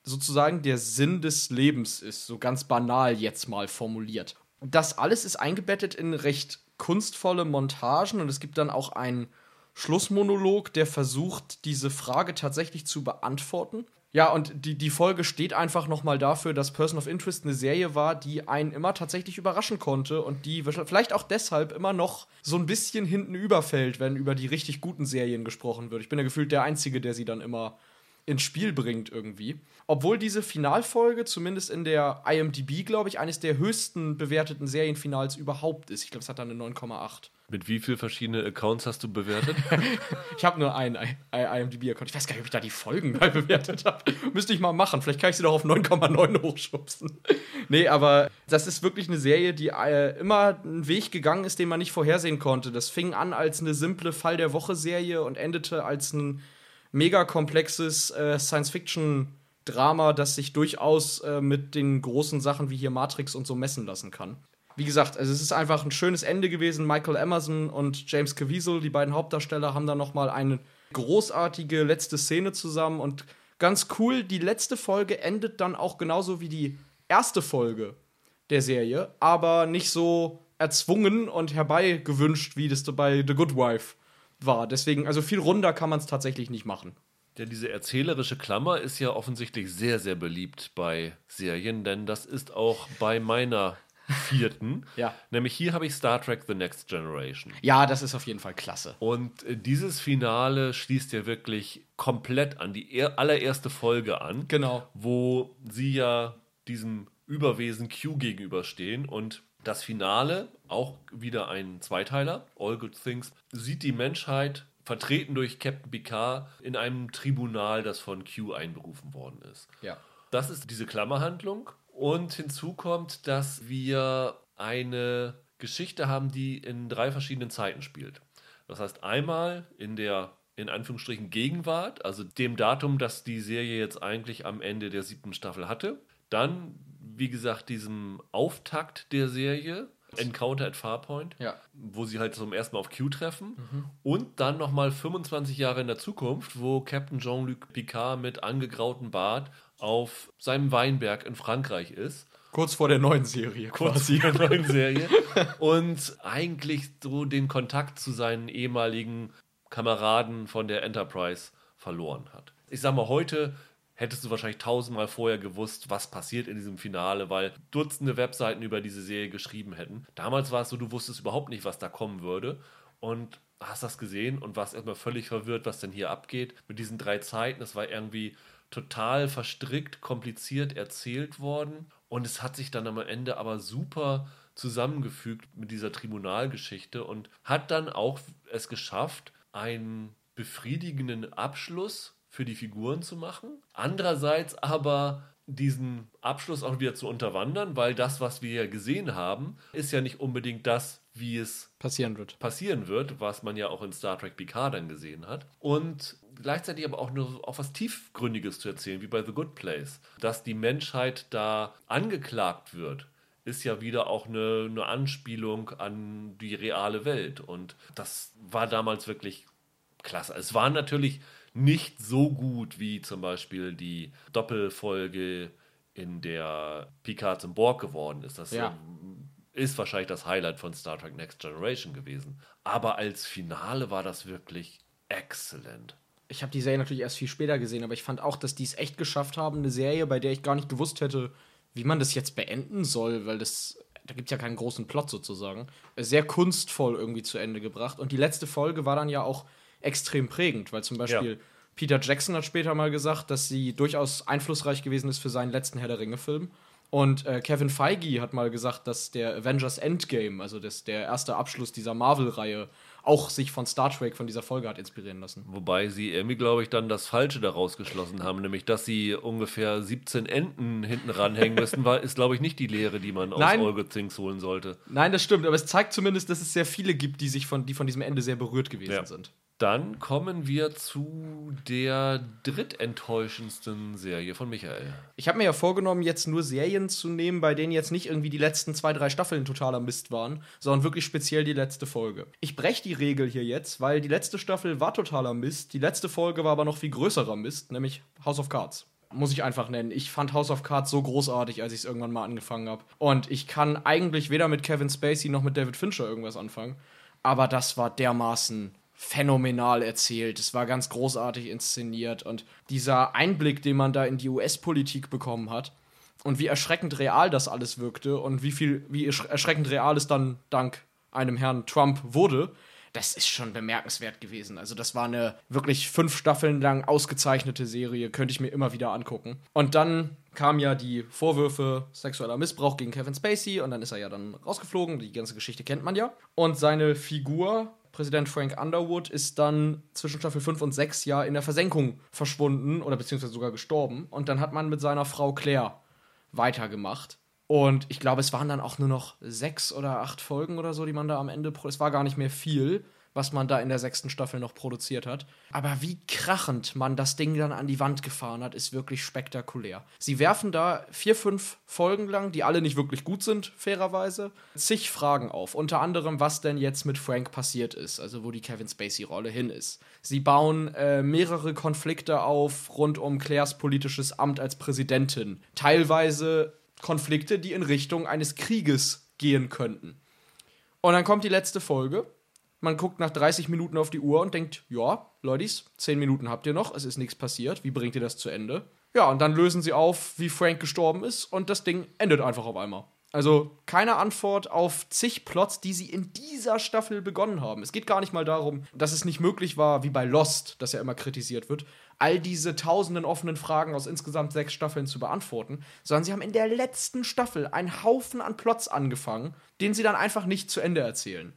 sozusagen der Sinn des Lebens ist, so ganz banal jetzt mal formuliert. Das alles ist eingebettet in recht kunstvolle Montagen und es gibt dann auch einen Schlussmonolog, der versucht, diese Frage tatsächlich zu beantworten. Ja, und die, die Folge steht einfach nochmal dafür, dass Person of Interest eine Serie war, die einen immer tatsächlich überraschen konnte und die vielleicht auch deshalb immer noch so ein bisschen hinten überfällt, wenn über die richtig guten Serien gesprochen wird. Ich bin ja gefühlt der Einzige, der sie dann immer ins Spiel bringt irgendwie. Obwohl diese Finalfolge zumindest in der IMDb, glaube ich, eines der höchsten bewerteten Serienfinals überhaupt ist. Ich glaube, es hat dann eine 9,8. Mit wie vielen verschiedenen Accounts hast du bewertet? ich habe nur einen IMDb-Account. Ich weiß gar nicht, ob ich da die Folgen mal bewertet habe. Müsste ich mal machen. Vielleicht kann ich sie doch auf 9,9 hochschubsen. nee, aber das ist wirklich eine Serie, die äh, immer einen Weg gegangen ist, den man nicht vorhersehen konnte. Das fing an als eine simple Fall der Woche-Serie und endete als ein mega komplexes äh, Science-Fiction-Drama, das sich durchaus äh, mit den großen Sachen wie hier Matrix und so messen lassen kann. Wie gesagt, also es ist einfach ein schönes Ende gewesen. Michael Emerson und James Caviezel, die beiden Hauptdarsteller, haben da noch mal eine großartige letzte Szene zusammen und ganz cool. Die letzte Folge endet dann auch genauso wie die erste Folge der Serie, aber nicht so erzwungen und herbeigewünscht, wie das bei The Good Wife war. Deswegen, also viel runder kann man es tatsächlich nicht machen. Ja, diese erzählerische Klammer ist ja offensichtlich sehr, sehr beliebt bei Serien, denn das ist auch bei meiner vierten. ja. Nämlich hier habe ich Star Trek The Next Generation. Ja, das ist auf jeden Fall klasse. Und äh, dieses Finale schließt ja wirklich komplett an die allererste Folge an. Genau. Wo sie ja diesem Überwesen Q gegenüberstehen und das Finale, auch wieder ein Zweiteiler, All Good Things, sieht die Menschheit vertreten durch Captain Picard in einem Tribunal, das von Q einberufen worden ist. Ja. Das ist diese Klammerhandlung. Und hinzu kommt, dass wir eine Geschichte haben, die in drei verschiedenen Zeiten spielt. Das heißt, einmal in der in Anführungsstrichen Gegenwart, also dem Datum, das die Serie jetzt eigentlich am Ende der siebten Staffel hatte. Dann wie gesagt, diesem Auftakt der Serie, Encounter at Farpoint, ja. wo sie halt zum ersten Mal auf Q treffen. Mhm. Und dann nochmal 25 Jahre in der Zukunft, wo Captain Jean-Luc Picard mit angegrautem Bart auf seinem Weinberg in Frankreich ist. Kurz vor der neuen Serie. Kurz vor der neuen Serie. und eigentlich so den Kontakt zu seinen ehemaligen Kameraden von der Enterprise verloren hat. Ich sag mal, heute hättest du wahrscheinlich tausendmal vorher gewusst, was passiert in diesem Finale, weil Dutzende Webseiten über diese Serie geschrieben hätten. Damals war es so, du wusstest überhaupt nicht, was da kommen würde und hast das gesehen und warst erstmal völlig verwirrt, was denn hier abgeht mit diesen drei Zeiten. Es war irgendwie total verstrickt, kompliziert erzählt worden und es hat sich dann am Ende aber super zusammengefügt mit dieser Tribunalgeschichte und hat dann auch es geschafft, einen befriedigenden Abschluss für die Figuren zu machen. Andererseits aber diesen Abschluss auch wieder zu unterwandern, weil das, was wir gesehen haben, ist ja nicht unbedingt das, wie es passieren wird. Passieren wird, was man ja auch in Star Trek Picard dann gesehen hat. Und gleichzeitig aber auch nur auch was tiefgründiges zu erzählen, wie bei The Good Place, dass die Menschheit da angeklagt wird ist ja wieder auch eine, eine Anspielung an die reale Welt. Und das war damals wirklich klasse. Es war natürlich nicht so gut wie zum Beispiel die Doppelfolge, in der Picard zum Borg geworden ist. Das ja. ist wahrscheinlich das Highlight von Star Trek Next Generation gewesen. Aber als Finale war das wirklich exzellent. Ich habe die Serie natürlich erst viel später gesehen, aber ich fand auch, dass die es echt geschafft haben, eine Serie, bei der ich gar nicht gewusst hätte, wie man das jetzt beenden soll, weil das da gibt es ja keinen großen Plot sozusagen, sehr kunstvoll irgendwie zu Ende gebracht. Und die letzte Folge war dann ja auch extrem prägend, weil zum Beispiel ja. Peter Jackson hat später mal gesagt, dass sie durchaus einflussreich gewesen ist für seinen letzten Herr der Ringe-Film. Und äh, Kevin Feige hat mal gesagt, dass der Avengers Endgame, also das, der erste Abschluss dieser Marvel-Reihe, auch sich von Star Trek, von dieser Folge hat inspirieren lassen. Wobei sie irgendwie, glaube ich, dann das Falsche daraus geschlossen haben, nämlich, dass sie ungefähr 17 Enten hinten ranhängen müssen, war, ist, glaube ich, nicht die Lehre, die man aus Nein. Olga Zinks holen sollte. Nein, das stimmt, aber es zeigt zumindest, dass es sehr viele gibt, die sich von, die von diesem Ende sehr berührt gewesen Ja. sind. Dann kommen wir zu der drittenttäuschendsten Serie von Michael. Ich habe mir ja vorgenommen, jetzt nur Serien zu nehmen, bei denen jetzt nicht irgendwie die letzten zwei, drei Staffeln totaler Mist waren, sondern wirklich speziell die letzte Folge. Ich breche die Regel hier jetzt, weil die letzte Staffel war totaler Mist, die letzte Folge war aber noch viel größerer Mist, nämlich House of Cards. Muss ich einfach nennen. Ich fand House of Cards so großartig, als ich es irgendwann mal angefangen habe. Und ich kann eigentlich weder mit Kevin Spacey noch mit David Fincher irgendwas anfangen. Aber das war dermaßen phänomenal erzählt. Es war ganz großartig inszeniert und dieser Einblick, den man da in die US-Politik bekommen hat und wie erschreckend real das alles wirkte und wie viel, wie ersch- erschreckend real es dann dank einem Herrn Trump wurde, das ist schon bemerkenswert gewesen. Also das war eine wirklich fünf Staffeln lang ausgezeichnete Serie, könnte ich mir immer wieder angucken. Und dann kamen ja die Vorwürfe sexueller Missbrauch gegen Kevin Spacey und dann ist er ja dann rausgeflogen. Die ganze Geschichte kennt man ja. Und seine Figur, Präsident Frank Underwood, ist dann zwischen Staffel 5 und 6 ja in der Versenkung verschwunden oder beziehungsweise sogar gestorben. Und dann hat man mit seiner Frau Claire weitergemacht. Und ich glaube, es waren dann auch nur noch sechs oder acht Folgen oder so, die man da am Ende. Es war gar nicht mehr viel, was man da in der sechsten Staffel noch produziert hat. Aber wie krachend man das Ding dann an die Wand gefahren hat, ist wirklich spektakulär. Sie werfen da vier, fünf Folgen lang, die alle nicht wirklich gut sind, fairerweise, zig Fragen auf. Unter anderem, was denn jetzt mit Frank passiert ist, also wo die Kevin Spacey-Rolle hin ist. Sie bauen äh, mehrere Konflikte auf rund um Claires politisches Amt als Präsidentin. Teilweise Konflikte, die in Richtung eines Krieges gehen könnten. Und dann kommt die letzte Folge. Man guckt nach 30 Minuten auf die Uhr und denkt, ja, Leute, 10 Minuten habt ihr noch, es ist nichts passiert. Wie bringt ihr das zu Ende? Ja, und dann lösen sie auf, wie Frank gestorben ist und das Ding endet einfach auf einmal. Also keine Antwort auf zig Plots, die sie in dieser Staffel begonnen haben. Es geht gar nicht mal darum, dass es nicht möglich war, wie bei Lost, das ja immer kritisiert wird, all diese tausenden offenen Fragen aus insgesamt sechs Staffeln zu beantworten, sondern sie haben in der letzten Staffel einen Haufen an Plots angefangen, den sie dann einfach nicht zu Ende erzählen.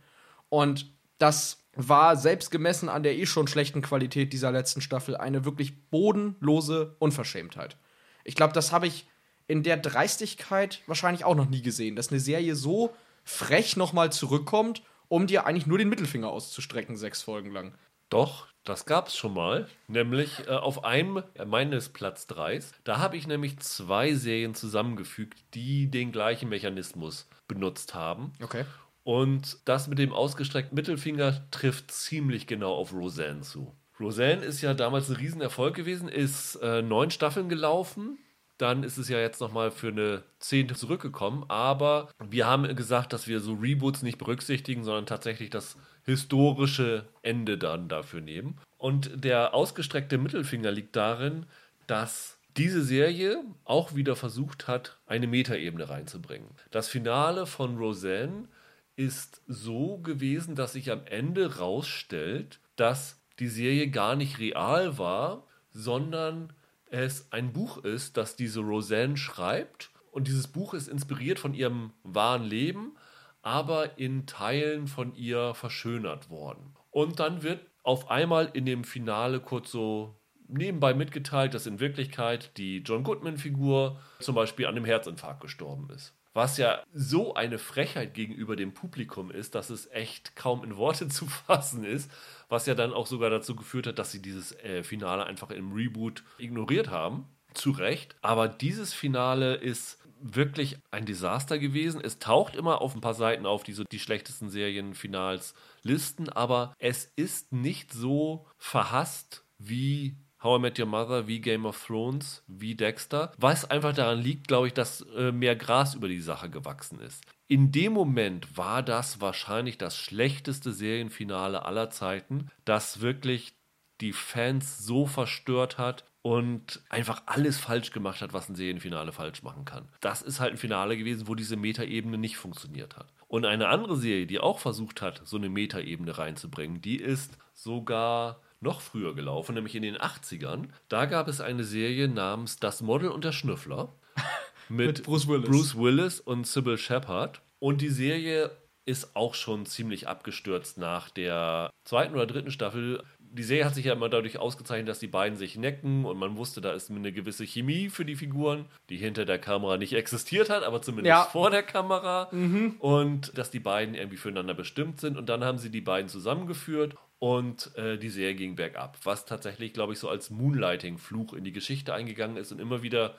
Und das war selbst gemessen an der eh schon schlechten Qualität dieser letzten Staffel eine wirklich bodenlose Unverschämtheit. Ich glaube, das habe ich in der Dreistigkeit wahrscheinlich auch noch nie gesehen, dass eine Serie so frech nochmal zurückkommt, um dir eigentlich nur den Mittelfinger auszustrecken, sechs Folgen lang. Doch, das gab es schon mal. Nämlich äh, auf einem äh, meines Platz 3. Da habe ich nämlich zwei Serien zusammengefügt, die den gleichen Mechanismus benutzt haben. Okay. Und das mit dem ausgestreckten Mittelfinger trifft ziemlich genau auf Roseanne zu. Roseanne ist ja damals ein Riesenerfolg gewesen, ist äh, neun Staffeln gelaufen. Dann ist es ja jetzt nochmal für eine zehnte zurückgekommen. Aber wir haben gesagt, dass wir so Reboots nicht berücksichtigen, sondern tatsächlich das historische Ende dann dafür nehmen. Und der ausgestreckte Mittelfinger liegt darin, dass diese Serie auch wieder versucht hat, eine Metaebene reinzubringen. Das Finale von Roseanne ist so gewesen, dass sich am Ende rausstellt, dass die Serie gar nicht real war, sondern es ein Buch ist, das diese Roseanne schreibt. Und dieses Buch ist inspiriert von ihrem wahren Leben, aber in Teilen von ihr verschönert worden. Und dann wird auf einmal in dem Finale kurz so nebenbei mitgeteilt, dass in Wirklichkeit die John Goodman-Figur zum Beispiel an einem Herzinfarkt gestorben ist. Was ja so eine Frechheit gegenüber dem Publikum ist, dass es echt kaum in Worte zu fassen ist, was ja dann auch sogar dazu geführt hat, dass sie dieses äh, Finale einfach im Reboot ignoriert haben. Zu Recht. Aber dieses Finale ist wirklich ein Desaster gewesen. Es taucht immer auf ein paar Seiten auf, die so die schlechtesten Serienfinals listen, aber es ist nicht so verhasst wie How I Met Your Mother, wie Game of Thrones, wie Dexter, was einfach daran liegt, glaube ich, dass äh, mehr Gras über die Sache gewachsen ist. In dem Moment war das wahrscheinlich das schlechteste Serienfinale aller Zeiten, das wirklich die Fans so verstört hat und einfach alles falsch gemacht hat, was ein Serienfinale falsch machen kann. Das ist halt ein Finale gewesen, wo diese Metaebene nicht funktioniert hat. Und eine andere Serie, die auch versucht hat, so eine Metaebene reinzubringen, die ist sogar noch früher gelaufen, nämlich in den 80ern. Da gab es eine Serie namens Das Model und der Schnüffler mit, Mit Bruce Willis. Bruce Willis und Sybil Shepard. Und die Serie ist auch schon ziemlich abgestürzt nach der zweiten oder dritten Staffel. Die Serie hat sich ja immer dadurch ausgezeichnet, dass die beiden sich necken und man wusste, da ist eine gewisse Chemie für die Figuren, die hinter der Kamera nicht existiert hat, aber zumindest ja. vor der Kamera. Mhm. Und dass die beiden irgendwie füreinander bestimmt sind. Und dann haben sie die beiden zusammengeführt und äh, die Serie ging bergab. Was tatsächlich, glaube ich, so als Moonlighting-Fluch in die Geschichte eingegangen ist und immer wieder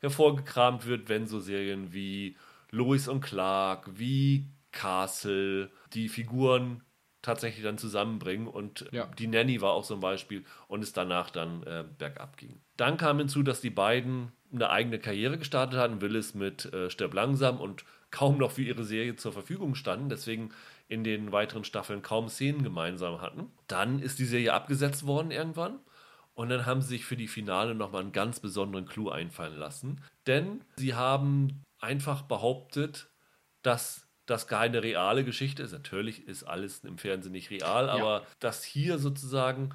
hervorgekramt wird, wenn so Serien wie Lois und Clark, wie Castle, die Figuren tatsächlich dann zusammenbringen und ja. die Nanny war auch so ein Beispiel und es danach dann äh, bergab ging. Dann kam hinzu, dass die beiden eine eigene Karriere gestartet hatten, Willis mit äh, Stirb langsam und kaum noch für ihre Serie zur Verfügung standen, deswegen in den weiteren Staffeln kaum Szenen gemeinsam hatten. Dann ist die Serie abgesetzt worden irgendwann und dann haben sie sich für die Finale nochmal einen ganz besonderen Clou einfallen lassen, denn sie haben einfach behauptet, dass das keine reale Geschichte ist. Natürlich ist alles im Fernsehen nicht real, ja. aber dass hier sozusagen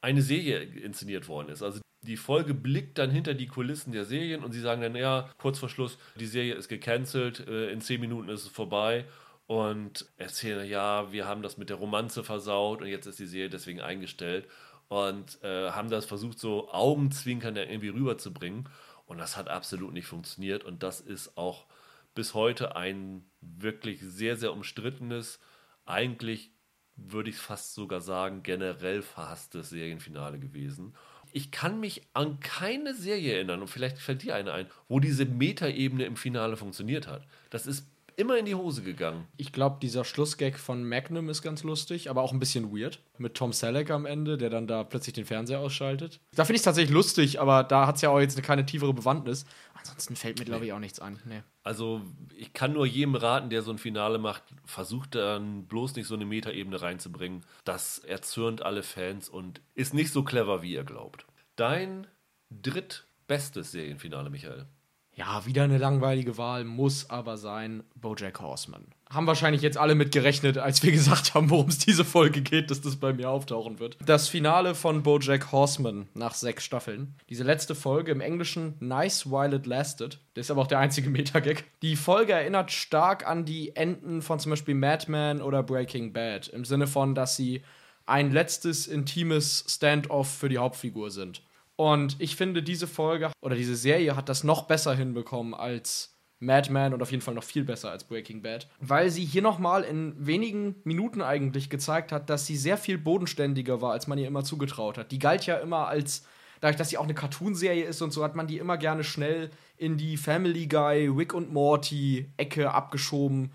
eine Serie inszeniert worden ist. Also die Folge blickt dann hinter die Kulissen der Serien und sie sagen dann, ja, kurz vor Schluss, die Serie ist gecancelt, äh, in zehn Minuten ist es vorbei und erzählen, ja, wir haben das mit der Romanze versaut und jetzt ist die Serie deswegen eingestellt und äh, haben das versucht, so Augenzwinkern irgendwie rüberzubringen und das hat absolut nicht funktioniert und das ist auch bis heute ein wirklich sehr, sehr umstrittenes, eigentlich würde ich fast sogar sagen, generell verhasstes Serienfinale gewesen. Ich kann mich an keine Serie erinnern, und vielleicht fällt dir eine ein, wo diese Metaebene im Finale funktioniert hat. Das ist immer in die Hose gegangen. Ich glaube, dieser Schlussgag von Magnum ist ganz lustig, aber auch ein bisschen weird. Mit Tom Selleck am Ende, der dann da plötzlich den Fernseher ausschaltet. Da finde ich es tatsächlich lustig, aber da hat es ja auch jetzt keine tiefere Bewandtnis. Ansonsten fällt mir, glaube ich, auch nichts an. Nee. Also, ich kann nur jedem raten, der so ein Finale macht, versucht dann bloß nicht so eine Metaebene reinzubringen. Das erzürnt alle Fans und ist nicht so clever, wie ihr glaubt. Dein drittbestes Serienfinale, Michael. Ja, wieder eine langweilige Wahl, muss aber sein Bojack Horseman. Haben wahrscheinlich jetzt alle mit gerechnet, als wir gesagt haben, worum es diese Folge geht, dass das bei mir auftauchen wird. Das Finale von Bojack Horseman nach sechs Staffeln. Diese letzte Folge im Englischen Nice While It Lasted. Das ist aber auch der einzige Metagag. Die Folge erinnert stark an die Enden von zum Beispiel Madman oder Breaking Bad. Im Sinne von, dass sie ein letztes intimes Standoff für die Hauptfigur sind. Und ich finde, diese Folge oder diese Serie hat das noch besser hinbekommen als Madman und auf jeden Fall noch viel besser als Breaking Bad, weil sie hier nochmal in wenigen Minuten eigentlich gezeigt hat, dass sie sehr viel bodenständiger war, als man ihr immer zugetraut hat. Die galt ja immer als, dadurch, dass sie auch eine Cartoonserie ist und so, hat man die immer gerne schnell in die Family Guy, Rick und Morty Ecke abgeschoben.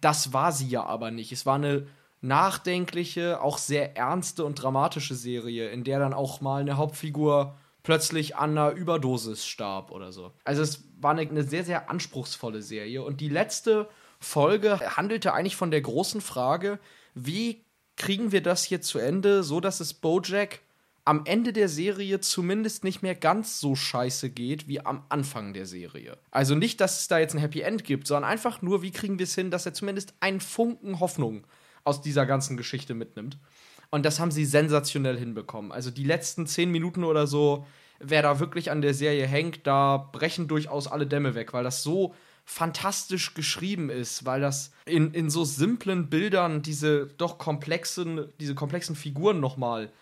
Das war sie ja aber nicht. Es war eine nachdenkliche, auch sehr ernste und dramatische Serie, in der dann auch mal eine Hauptfigur plötzlich an einer Überdosis starb oder so. Also es war eine, eine sehr, sehr anspruchsvolle Serie. Und die letzte Folge handelte eigentlich von der großen Frage, wie kriegen wir das hier zu Ende, so dass es Bojack am Ende der Serie zumindest nicht mehr ganz so scheiße geht wie am Anfang der Serie. Also nicht, dass es da jetzt ein Happy End gibt, sondern einfach nur, wie kriegen wir es hin, dass er zumindest einen Funken Hoffnung aus dieser ganzen Geschichte mitnimmt. Und das haben sie sensationell hinbekommen. Also die letzten zehn Minuten oder so, wer da wirklich an der Serie hängt, da brechen durchaus alle Dämme weg, weil das so fantastisch geschrieben ist, weil das in, in so simplen Bildern diese doch komplexen, diese komplexen Figuren nochmal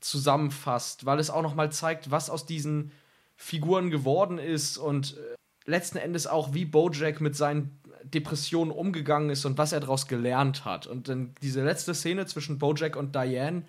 zusammenfasst, weil es auch nochmal zeigt, was aus diesen Figuren geworden ist und äh, letzten Endes auch, wie Bojack mit seinen Depressionen umgegangen ist und was er daraus gelernt hat. Und dann diese letzte Szene zwischen Bojack und Diane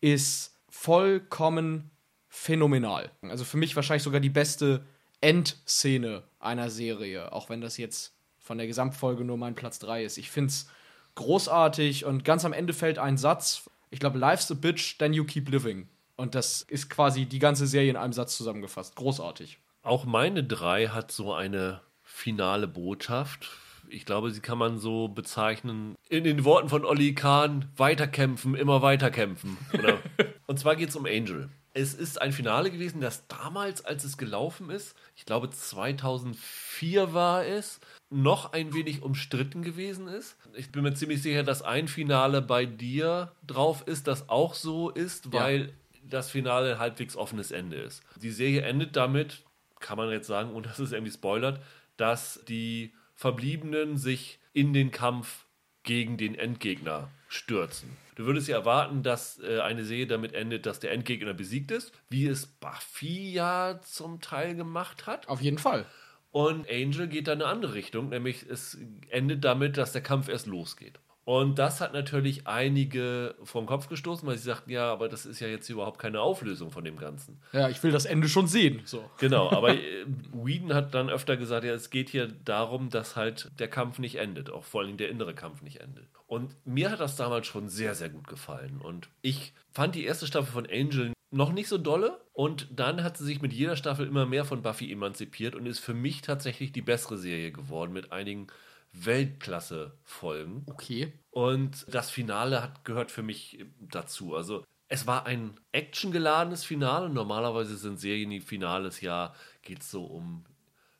ist vollkommen phänomenal. Also für mich wahrscheinlich sogar die beste Endszene einer Serie, auch wenn das jetzt von der Gesamtfolge nur mein Platz 3 ist. Ich finde es großartig und ganz am Ende fällt ein Satz, ich glaube, life's a bitch, then you keep living. Und das ist quasi die ganze Serie in einem Satz zusammengefasst. Großartig. Auch meine drei hat so eine finale Botschaft ich glaube, sie kann man so bezeichnen, in den Worten von Olli Kahn, weiterkämpfen, immer weiterkämpfen. Und zwar geht es um Angel. Es ist ein Finale gewesen, das damals, als es gelaufen ist, ich glaube 2004 war es, noch ein wenig umstritten gewesen ist. Ich bin mir ziemlich sicher, dass ein Finale bei dir drauf ist, das auch so ist, weil ja. das Finale ein halbwegs offenes Ende ist. Die Serie endet damit, kann man jetzt sagen, und das ist irgendwie spoilert, dass die Verbliebenen sich in den Kampf gegen den Endgegner stürzen. Du würdest ja erwarten, dass äh, eine Serie damit endet, dass der Endgegner besiegt ist, wie es Buffy ja zum Teil gemacht hat. Auf jeden Fall. Und Angel geht da eine andere Richtung, nämlich es endet damit, dass der Kampf erst losgeht. Und das hat natürlich einige vom Kopf gestoßen, weil sie sagten, ja, aber das ist ja jetzt überhaupt keine Auflösung von dem Ganzen. Ja, ich will das Ende schon sehen. So. Genau, aber äh, Whedon hat dann öfter gesagt, ja, es geht hier darum, dass halt der Kampf nicht endet, auch vor allem der innere Kampf nicht endet. Und mir hat das damals schon sehr, sehr gut gefallen. Und ich fand die erste Staffel von Angel noch nicht so dolle. Und dann hat sie sich mit jeder Staffel immer mehr von Buffy emanzipiert und ist für mich tatsächlich die bessere Serie geworden mit einigen Weltklasse-Folgen. Okay. Und das Finale hat, gehört für mich dazu. Also es war ein actiongeladenes Finale. Normalerweise sind Serienfinales ja, geht es so um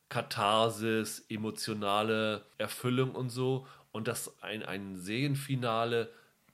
Katharsis, emotionale Erfüllung und so. Und dass ein, ein Serienfinale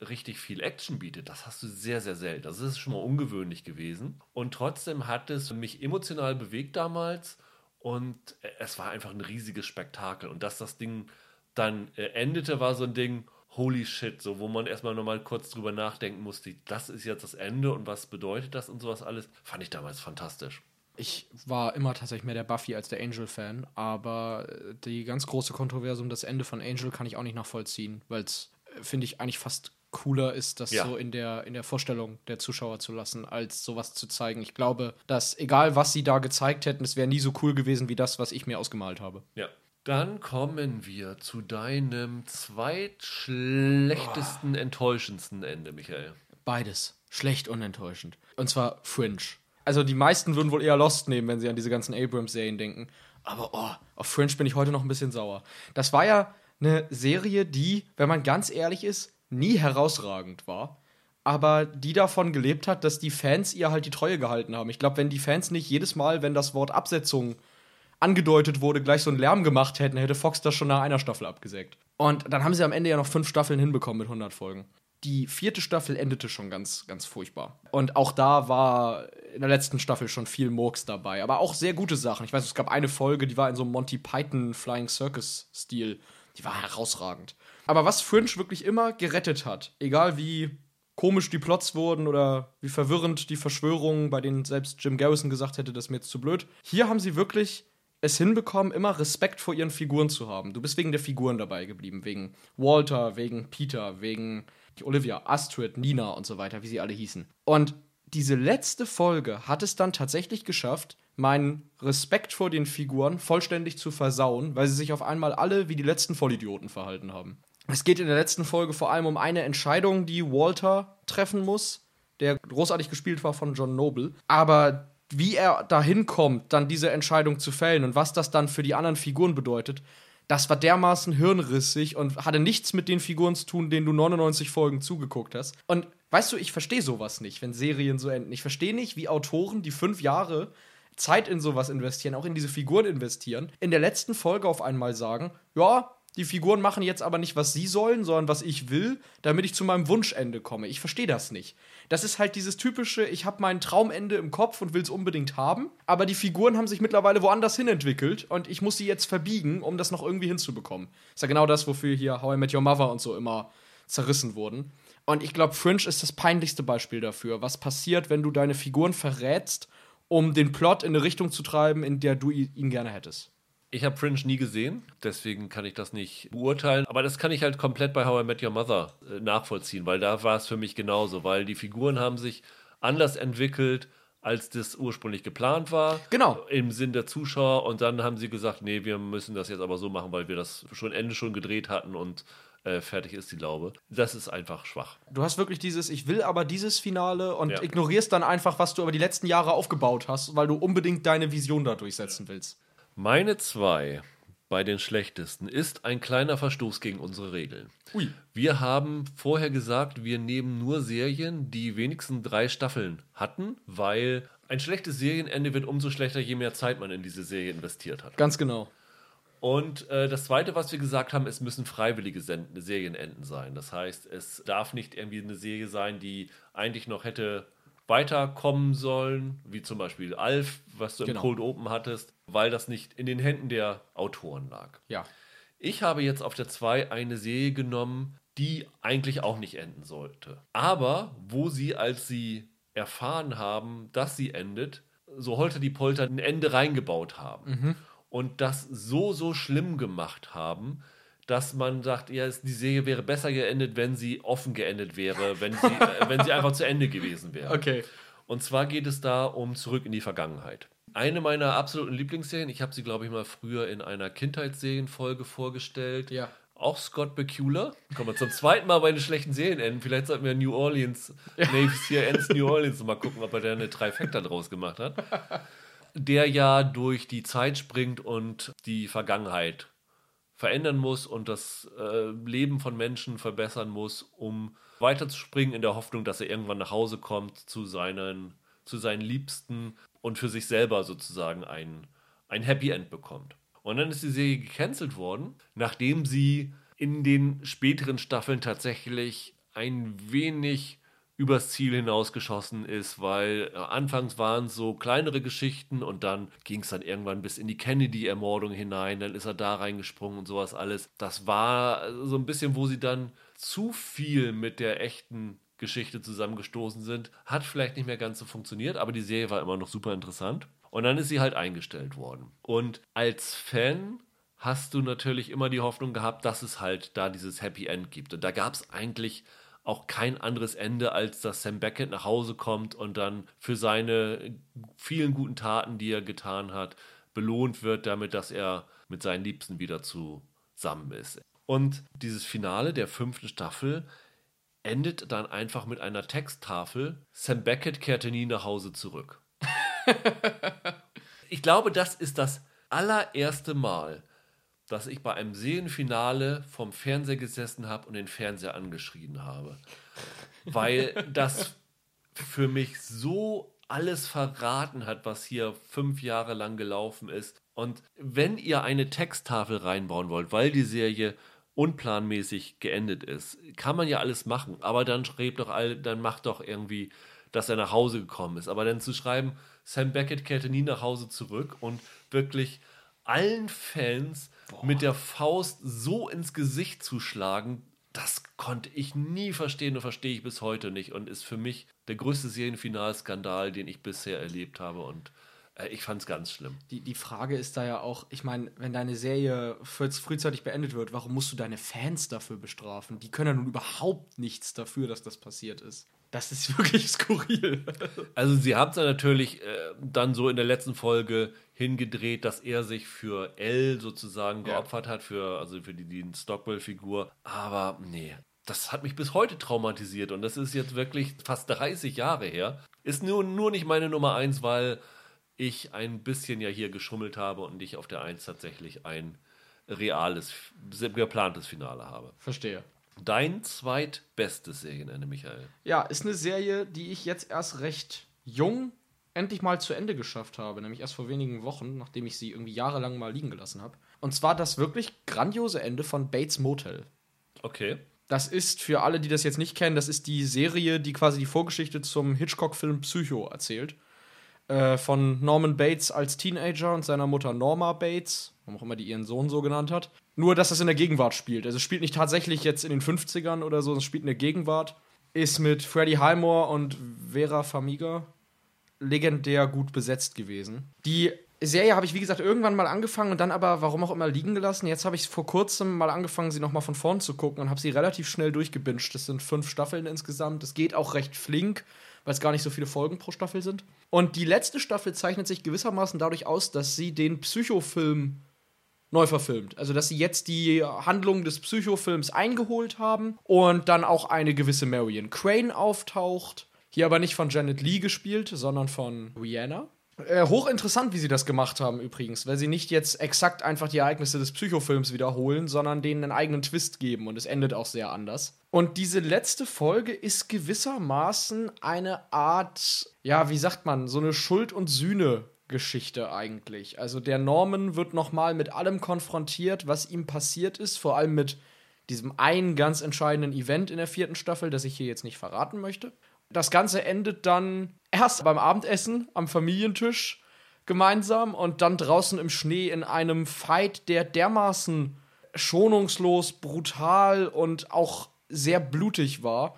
richtig viel Action bietet, das hast du sehr, sehr selten. Das ist schon mal ungewöhnlich gewesen. Und trotzdem hat es mich emotional bewegt damals. Und es war einfach ein riesiges Spektakel. Und dass das Ding dann äh, endete, war so ein Ding, holy shit, so wo man erstmal nochmal kurz drüber nachdenken musste, das ist jetzt das Ende und was bedeutet das und sowas alles, fand ich damals fantastisch. Ich war immer tatsächlich mehr der Buffy als der Angel-Fan, aber äh, die ganz große Kontroverse um das Ende von Angel kann ich auch nicht nachvollziehen, weil es, äh, finde ich, eigentlich fast cooler ist, das ja. so in der, in der Vorstellung der Zuschauer zu lassen, als sowas zu zeigen. Ich glaube, dass egal was sie da gezeigt hätten, es wäre nie so cool gewesen wie das, was ich mir ausgemalt habe. Ja. Dann kommen wir zu deinem zweitschlechtesten, enttäuschendsten Ende, Michael. Beides. Schlecht und enttäuschend. Und zwar Fringe. Also die meisten würden wohl eher Lost nehmen, wenn sie an diese ganzen Abrams-Serien denken. Aber oh, auf Fringe bin ich heute noch ein bisschen sauer. Das war ja eine Serie, die, wenn man ganz ehrlich ist, nie herausragend war. Aber die davon gelebt hat, dass die Fans ihr halt die Treue gehalten haben. Ich glaube, wenn die Fans nicht jedes Mal, wenn das Wort Absetzung angedeutet wurde, gleich so einen Lärm gemacht hätten, hätte Fox das schon nach einer Staffel abgesägt. Und dann haben sie am Ende ja noch fünf Staffeln hinbekommen mit 100 Folgen. Die vierte Staffel endete schon ganz, ganz furchtbar. Und auch da war in der letzten Staffel schon viel Murks dabei. Aber auch sehr gute Sachen. Ich weiß, es gab eine Folge, die war in so einem Monty Python Flying Circus-Stil. Die war herausragend. Aber was Fringe wirklich immer gerettet hat, egal wie komisch die Plots wurden oder wie verwirrend die Verschwörungen, bei denen selbst Jim Garrison gesagt hätte, das ist mir jetzt zu blöd. Hier haben sie wirklich es hinbekommen, immer Respekt vor ihren Figuren zu haben. Du bist wegen der Figuren dabei geblieben. Wegen Walter, wegen Peter, wegen Olivia, Astrid, Nina und so weiter, wie sie alle hießen. Und diese letzte Folge hat es dann tatsächlich geschafft, meinen Respekt vor den Figuren vollständig zu versauen, weil sie sich auf einmal alle wie die letzten Vollidioten verhalten haben. Es geht in der letzten Folge vor allem um eine Entscheidung, die Walter treffen muss, der großartig gespielt war von John Noble. Aber wie er dahin kommt, dann diese Entscheidung zu fällen und was das dann für die anderen Figuren bedeutet, das war dermaßen hirnrissig und hatte nichts mit den Figuren zu tun, denen du 99 Folgen zugeguckt hast. Und weißt du, ich verstehe sowas nicht, wenn Serien so enden. Ich verstehe nicht, wie Autoren, die fünf Jahre Zeit in sowas investieren, auch in diese Figuren investieren, in der letzten Folge auf einmal sagen, ja, die Figuren machen jetzt aber nicht, was sie sollen, sondern was ich will, damit ich zu meinem Wunschende komme. Ich verstehe das nicht. Das ist halt dieses typische, ich habe mein Traumende im Kopf und will es unbedingt haben, aber die Figuren haben sich mittlerweile woanders hin entwickelt und ich muss sie jetzt verbiegen, um das noch irgendwie hinzubekommen. Ist ja genau das, wofür hier How I Met Your Mother und so immer zerrissen wurden. Und ich glaube, Fringe ist das peinlichste Beispiel dafür, was passiert, wenn du deine Figuren verrätst, um den Plot in eine Richtung zu treiben, in der du ihn gerne hättest. Ich habe Fringe nie gesehen, deswegen kann ich das nicht beurteilen. Aber das kann ich halt komplett bei How I Met Your Mother äh, nachvollziehen, weil da war es für mich genauso, weil die Figuren haben sich anders entwickelt, als das ursprünglich geplant war. Genau. Im Sinn der Zuschauer. Und dann haben sie gesagt, nee, wir müssen das jetzt aber so machen, weil wir das schon Ende schon gedreht hatten und äh, fertig ist die Laube. Das ist einfach schwach. Du hast wirklich dieses, ich will aber dieses Finale und ja. ignorierst dann einfach, was du über die letzten Jahre aufgebaut hast, weil du unbedingt deine Vision da durchsetzen willst. Meine zwei bei den schlechtesten ist ein kleiner Verstoß gegen unsere Regeln. Ui. Wir haben vorher gesagt, wir nehmen nur Serien, die wenigstens drei Staffeln hatten, weil ein schlechtes Serienende wird umso schlechter, je mehr Zeit man in diese Serie investiert hat. Ganz genau. Und äh, das Zweite, was wir gesagt haben, es müssen freiwillige Serienenden sein. Das heißt, es darf nicht irgendwie eine Serie sein, die eigentlich noch hätte weiterkommen sollen, wie zum Beispiel Alf, was du genau. im Cold Open hattest, weil das nicht in den Händen der Autoren lag. Ja. Ich habe jetzt auf der 2 eine Serie genommen, die eigentlich auch nicht enden sollte. Aber wo sie, als sie erfahren haben, dass sie endet, so holter die Polter ein Ende reingebaut haben. Mhm. Und das so, so schlimm gemacht haben, dass man sagt, ja, die Serie wäre besser geendet, wenn sie offen geendet wäre, wenn sie, äh, wenn sie einfach zu Ende gewesen wäre. Okay. Und zwar geht es da um Zurück in die Vergangenheit. Eine meiner absoluten Lieblingsserien, ich habe sie, glaube ich, mal früher in einer Kindheitsserienfolge vorgestellt. Ja. Auch Scott Bakula. Kommen wir zum zweiten Mal bei den schlechten Serien enden. Vielleicht sollten wir New Orleans, Navy CRNs New Orleans mal gucken, ob er da eine Trifecta draus gemacht hat. Der ja durch die Zeit springt und die Vergangenheit verändern muss und das äh, Leben von Menschen verbessern muss, um weiterzuspringen in der Hoffnung, dass er irgendwann nach Hause kommt zu seinen, zu seinen Liebsten und für sich selber sozusagen ein, ein Happy End bekommt. Und dann ist die Serie gecancelt worden, nachdem sie in den späteren Staffeln tatsächlich ein wenig übers Ziel hinausgeschossen ist, weil äh, anfangs waren es so kleinere Geschichten und dann ging es dann irgendwann bis in die Kennedy-Ermordung hinein, dann ist er da reingesprungen und sowas alles. Das war so ein bisschen, wo sie dann zu viel mit der echten Geschichte zusammengestoßen sind. Hat vielleicht nicht mehr ganz so funktioniert, aber die Serie war immer noch super interessant. Und dann ist sie halt eingestellt worden. Und als Fan hast du natürlich immer die Hoffnung gehabt, dass es halt da dieses Happy End gibt. Und da gab es eigentlich auch kein anderes Ende, als dass Sam Beckett nach Hause kommt und dann für seine vielen guten Taten, die er getan hat, belohnt wird damit, dass er mit seinen Liebsten wieder zusammen ist. Und dieses Finale der fünften Staffel endet dann einfach mit einer Texttafel. Sam Beckett kehrte nie nach Hause zurück. ich glaube, das ist das allererste Mal, dass ich bei einem Serienfinale vom Fernseher gesessen habe und den Fernseher angeschrien habe. Weil das für mich so alles verraten hat, was hier fünf Jahre lang gelaufen ist. Und wenn ihr eine Texttafel reinbauen wollt, weil die Serie unplanmäßig geendet ist, kann man ja alles machen. Aber dann schreibt doch all, dann macht doch irgendwie, dass er nach Hause gekommen ist. Aber dann zu schreiben, Sam Beckett kehrte nie nach Hause zurück und wirklich allen Fans Boah. mit der Faust so ins Gesicht zu schlagen, das konnte ich nie verstehen und verstehe ich bis heute nicht und ist für mich der größte Serienfinalskandal, den ich bisher erlebt habe und ich fand es ganz schlimm. Die, die Frage ist da ja auch, ich meine, wenn deine Serie frühzeitig beendet wird, warum musst du deine Fans dafür bestrafen? Die können ja nun überhaupt nichts dafür, dass das passiert ist. Das ist wirklich skurril. Also sie haben es ja natürlich äh, dann so in der letzten Folge hingedreht, dass er sich für L sozusagen geopfert ja. hat, für, also für die, die Stockwell-Figur. Aber nee, das hat mich bis heute traumatisiert und das ist jetzt wirklich fast 30 Jahre her. Ist nur, nur nicht meine Nummer 1, weil ich ein bisschen ja hier geschummelt habe und ich auf der 1 tatsächlich ein reales, geplantes Finale habe. Verstehe. Dein zweitbestes Serienende, Michael. Ja, ist eine Serie, die ich jetzt erst recht jung endlich mal zu Ende geschafft habe, nämlich erst vor wenigen Wochen, nachdem ich sie irgendwie jahrelang mal liegen gelassen habe. Und zwar das wirklich grandiose Ende von Bates Motel. Okay. Das ist für alle, die das jetzt nicht kennen, das ist die Serie, die quasi die Vorgeschichte zum Hitchcock-Film Psycho erzählt. Äh, von Norman Bates als Teenager und seiner Mutter Norma Bates, warum auch immer die ihren Sohn so genannt hat. Nur, dass das in der Gegenwart spielt. Also es spielt nicht tatsächlich jetzt in den 50ern oder so, es spielt in der Gegenwart. Ist mit Freddie Highmore und Vera Famiga legendär gut besetzt gewesen. Die Serie habe ich, wie gesagt, irgendwann mal angefangen und dann aber, warum auch immer, liegen gelassen. Jetzt habe ich vor kurzem mal angefangen, sie nochmal von vorn zu gucken und habe sie relativ schnell durchgebinged. Das sind fünf Staffeln insgesamt. Es geht auch recht flink, weil es gar nicht so viele Folgen pro Staffel sind. Und die letzte Staffel zeichnet sich gewissermaßen dadurch aus, dass sie den Psychofilm neu verfilmt. Also, dass sie jetzt die Handlung des Psychofilms eingeholt haben und dann auch eine gewisse Marion Crane auftaucht. Hier aber nicht von Janet Lee gespielt, sondern von Rihanna. Äh, hochinteressant, wie sie das gemacht haben übrigens, weil sie nicht jetzt exakt einfach die Ereignisse des Psychofilms wiederholen, sondern denen einen eigenen Twist geben und es endet auch sehr anders. Und diese letzte Folge ist gewissermaßen eine Art, ja, wie sagt man, so eine Schuld- und Sühne-Geschichte eigentlich. Also der Norman wird nochmal mit allem konfrontiert, was ihm passiert ist, vor allem mit diesem einen ganz entscheidenden Event in der vierten Staffel, das ich hier jetzt nicht verraten möchte. Das Ganze endet dann erst beim Abendessen am Familientisch gemeinsam und dann draußen im Schnee in einem Fight, der dermaßen schonungslos, brutal und auch sehr blutig war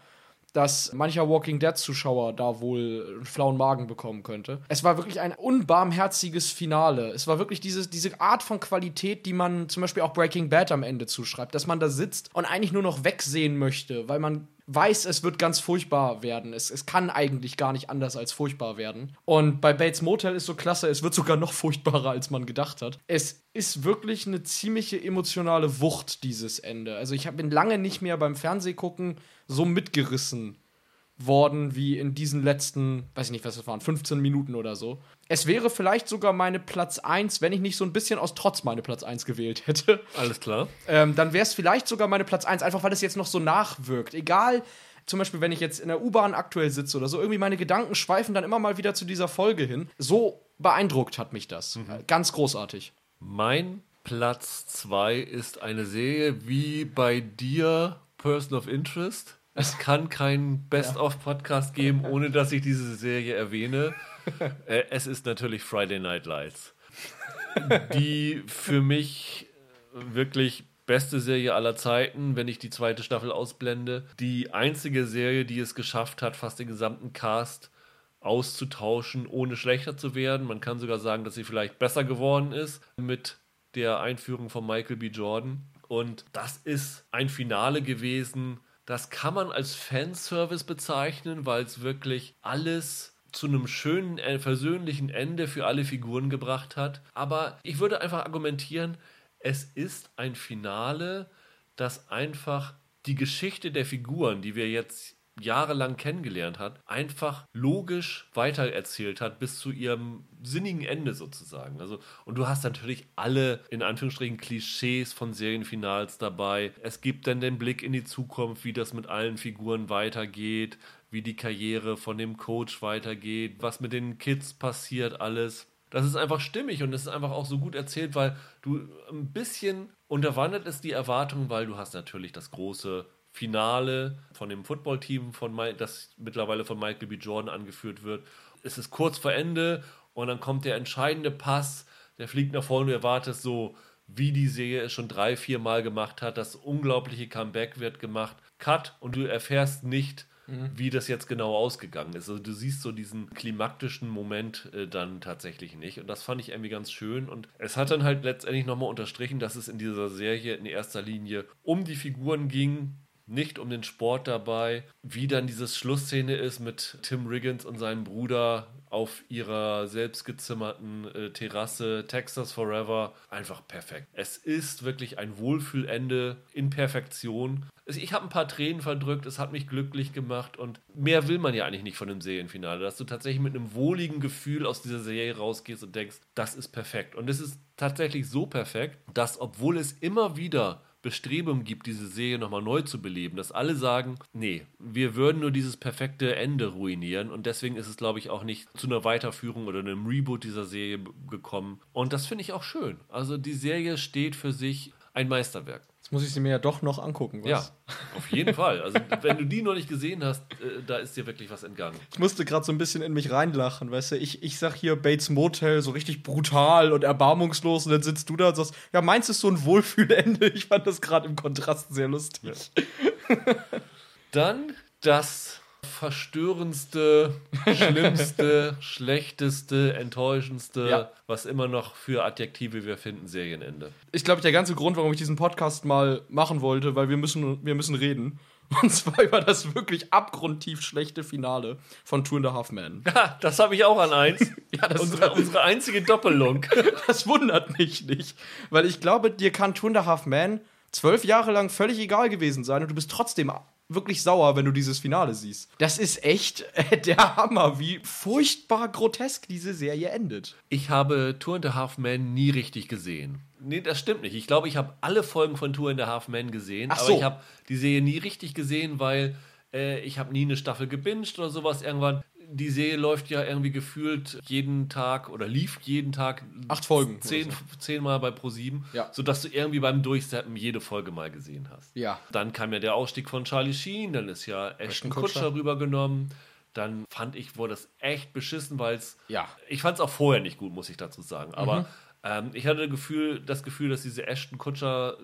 dass mancher Walking Dead-Zuschauer da wohl einen flauen Magen bekommen könnte. Es war wirklich ein unbarmherziges Finale. Es war wirklich diese, diese Art von Qualität, die man zum Beispiel auch Breaking Bad am Ende zuschreibt, dass man da sitzt und eigentlich nur noch wegsehen möchte, weil man weiß, es wird ganz furchtbar werden. Es, es kann eigentlich gar nicht anders als furchtbar werden. Und bei Bates Motel ist so klasse, es wird sogar noch furchtbarer, als man gedacht hat. Es ist wirklich eine ziemliche emotionale Wucht, dieses Ende. Also ich bin lange nicht mehr beim Fernsehgucken so mitgerissen worden wie in diesen letzten, weiß ich nicht, was das waren, 15 Minuten oder so. Es wäre vielleicht sogar meine Platz 1, wenn ich nicht so ein bisschen aus Trotz meine Platz 1 gewählt hätte. Alles klar. Ähm, dann wäre es vielleicht sogar meine Platz 1, einfach weil es jetzt noch so nachwirkt. Egal, zum Beispiel, wenn ich jetzt in der U-Bahn aktuell sitze oder so, irgendwie meine Gedanken schweifen dann immer mal wieder zu dieser Folge hin. So beeindruckt hat mich das. Mhm. Ganz großartig. Mein Platz 2 ist eine Serie wie bei dir Person of Interest es kann keinen Best-of-Podcast geben, ohne dass ich diese Serie erwähne. Äh, es ist natürlich Friday Night Lights. Die für mich wirklich beste Serie aller Zeiten, wenn ich die zweite Staffel ausblende. Die einzige Serie, die es geschafft hat, fast den gesamten Cast auszutauschen, ohne schlechter zu werden. Man kann sogar sagen, dass sie vielleicht besser geworden ist mit der Einführung von Michael B. Jordan. Und das ist ein Finale gewesen, das kann man als Fanservice bezeichnen, weil es wirklich alles zu einem schönen, äh, versöhnlichen Ende für alle Figuren gebracht hat. Aber ich würde einfach argumentieren, es ist ein Finale, das einfach die Geschichte der Figuren, die wir jetzt jahrelang kennengelernt hat, einfach logisch weitererzählt hat bis zu ihrem sinnigen Ende sozusagen. Also und du hast natürlich alle in Anführungsstrichen Klischees von Serienfinals dabei. Es gibt dann den Blick in die Zukunft, wie das mit allen Figuren weitergeht, wie die Karriere von dem Coach weitergeht, was mit den Kids passiert alles. Das ist einfach stimmig und es ist einfach auch so gut erzählt, weil du ein bisschen unterwandert ist die Erwartung, weil du hast natürlich das große Finale von dem Footballteam, das mittlerweile von Michael B. Jordan angeführt wird. Es ist kurz vor Ende und dann kommt der entscheidende Pass, der fliegt nach vorne, du erwartest so, wie die Serie es schon drei, vier Mal gemacht hat. Das unglaubliche Comeback wird gemacht. Cut und du erfährst nicht, mhm. wie das jetzt genau ausgegangen ist. Also du siehst so diesen klimaktischen Moment äh, dann tatsächlich nicht. Und das fand ich irgendwie ganz schön. Und es hat dann halt letztendlich nochmal unterstrichen, dass es in dieser Serie in erster Linie um die Figuren ging, nicht um den Sport dabei. Wie dann diese Schlussszene ist mit Tim Riggins und seinem Bruder auf ihrer selbstgezimmerten äh, Terrasse, Texas Forever, einfach perfekt. Es ist wirklich ein Wohlfühlende in Perfektion. Ich habe ein paar Tränen verdrückt, es hat mich glücklich gemacht und mehr will man ja eigentlich nicht von einem Serienfinale, dass du tatsächlich mit einem wohligen Gefühl aus dieser Serie rausgehst und denkst, das ist perfekt. Und es ist tatsächlich so perfekt, dass obwohl es immer wieder Bestrebungen gibt, diese Serie nochmal neu zu beleben, dass alle sagen, nee, wir würden nur dieses perfekte Ende ruinieren und deswegen ist es, glaube ich, auch nicht zu einer Weiterführung oder einem Reboot dieser Serie gekommen. Und das finde ich auch schön. Also die Serie steht für sich ein Meisterwerk muss ich sie mir ja doch noch angucken. Was? Ja, auf jeden Fall. Also, wenn du die noch nicht gesehen hast, äh, da ist dir wirklich was entgangen. Ich musste gerade so ein bisschen in mich reinlachen, weißt du? Ich, ich sag hier Bates Motel so richtig brutal und erbarmungslos und dann sitzt du da und sagst, ja, meins ist so ein Wohlfühlende. Ich fand das gerade im Kontrast sehr lustig. Ja. Dann das verstörendste, schlimmste, schlechteste, enttäuschendste, ja. was immer noch für Adjektive wir finden, Serienende. Ich glaube, der ganze Grund, warum ich diesen Podcast mal machen wollte, weil wir müssen, wir müssen reden. Und zwar über das wirklich abgrundtief schlechte Finale von Two and a Half Men. Ja, das habe ich auch an eins. ja, das unsere, unsere einzige Doppelung. das wundert mich nicht. Weil ich glaube, dir kann Two and a Half Men zwölf Jahre lang völlig egal gewesen sein und du bist trotzdem wirklich sauer, wenn du dieses Finale siehst. Das ist echt äh, der Hammer, wie furchtbar grotesk diese Serie endet. Ich habe Tour and a Half Men nie richtig gesehen. Nee, das stimmt nicht. Ich glaube, ich habe alle Folgen von Tour and a Half Men gesehen, Ach so. aber ich habe die Serie nie richtig gesehen, weil äh, ich habe nie eine Staffel gebinged oder sowas irgendwann die Serie läuft ja irgendwie gefühlt jeden Tag oder lief jeden Tag acht Folgen. Zehn, zehnmal bei Pro7, ja. sodass du irgendwie beim Durchseppen jede Folge mal gesehen hast. Ja. Dann kam ja der Ausstieg von Charlie Sheen, dann ist ja Ashton Kutscher, Kutscher rübergenommen. Dann fand ich, wurde das echt beschissen, weil es. Ja. Ich fand es auch vorher nicht gut, muss ich dazu sagen. Aber mhm. ähm, ich hatte Gefühl, das Gefühl, dass diese Ashton Kutscher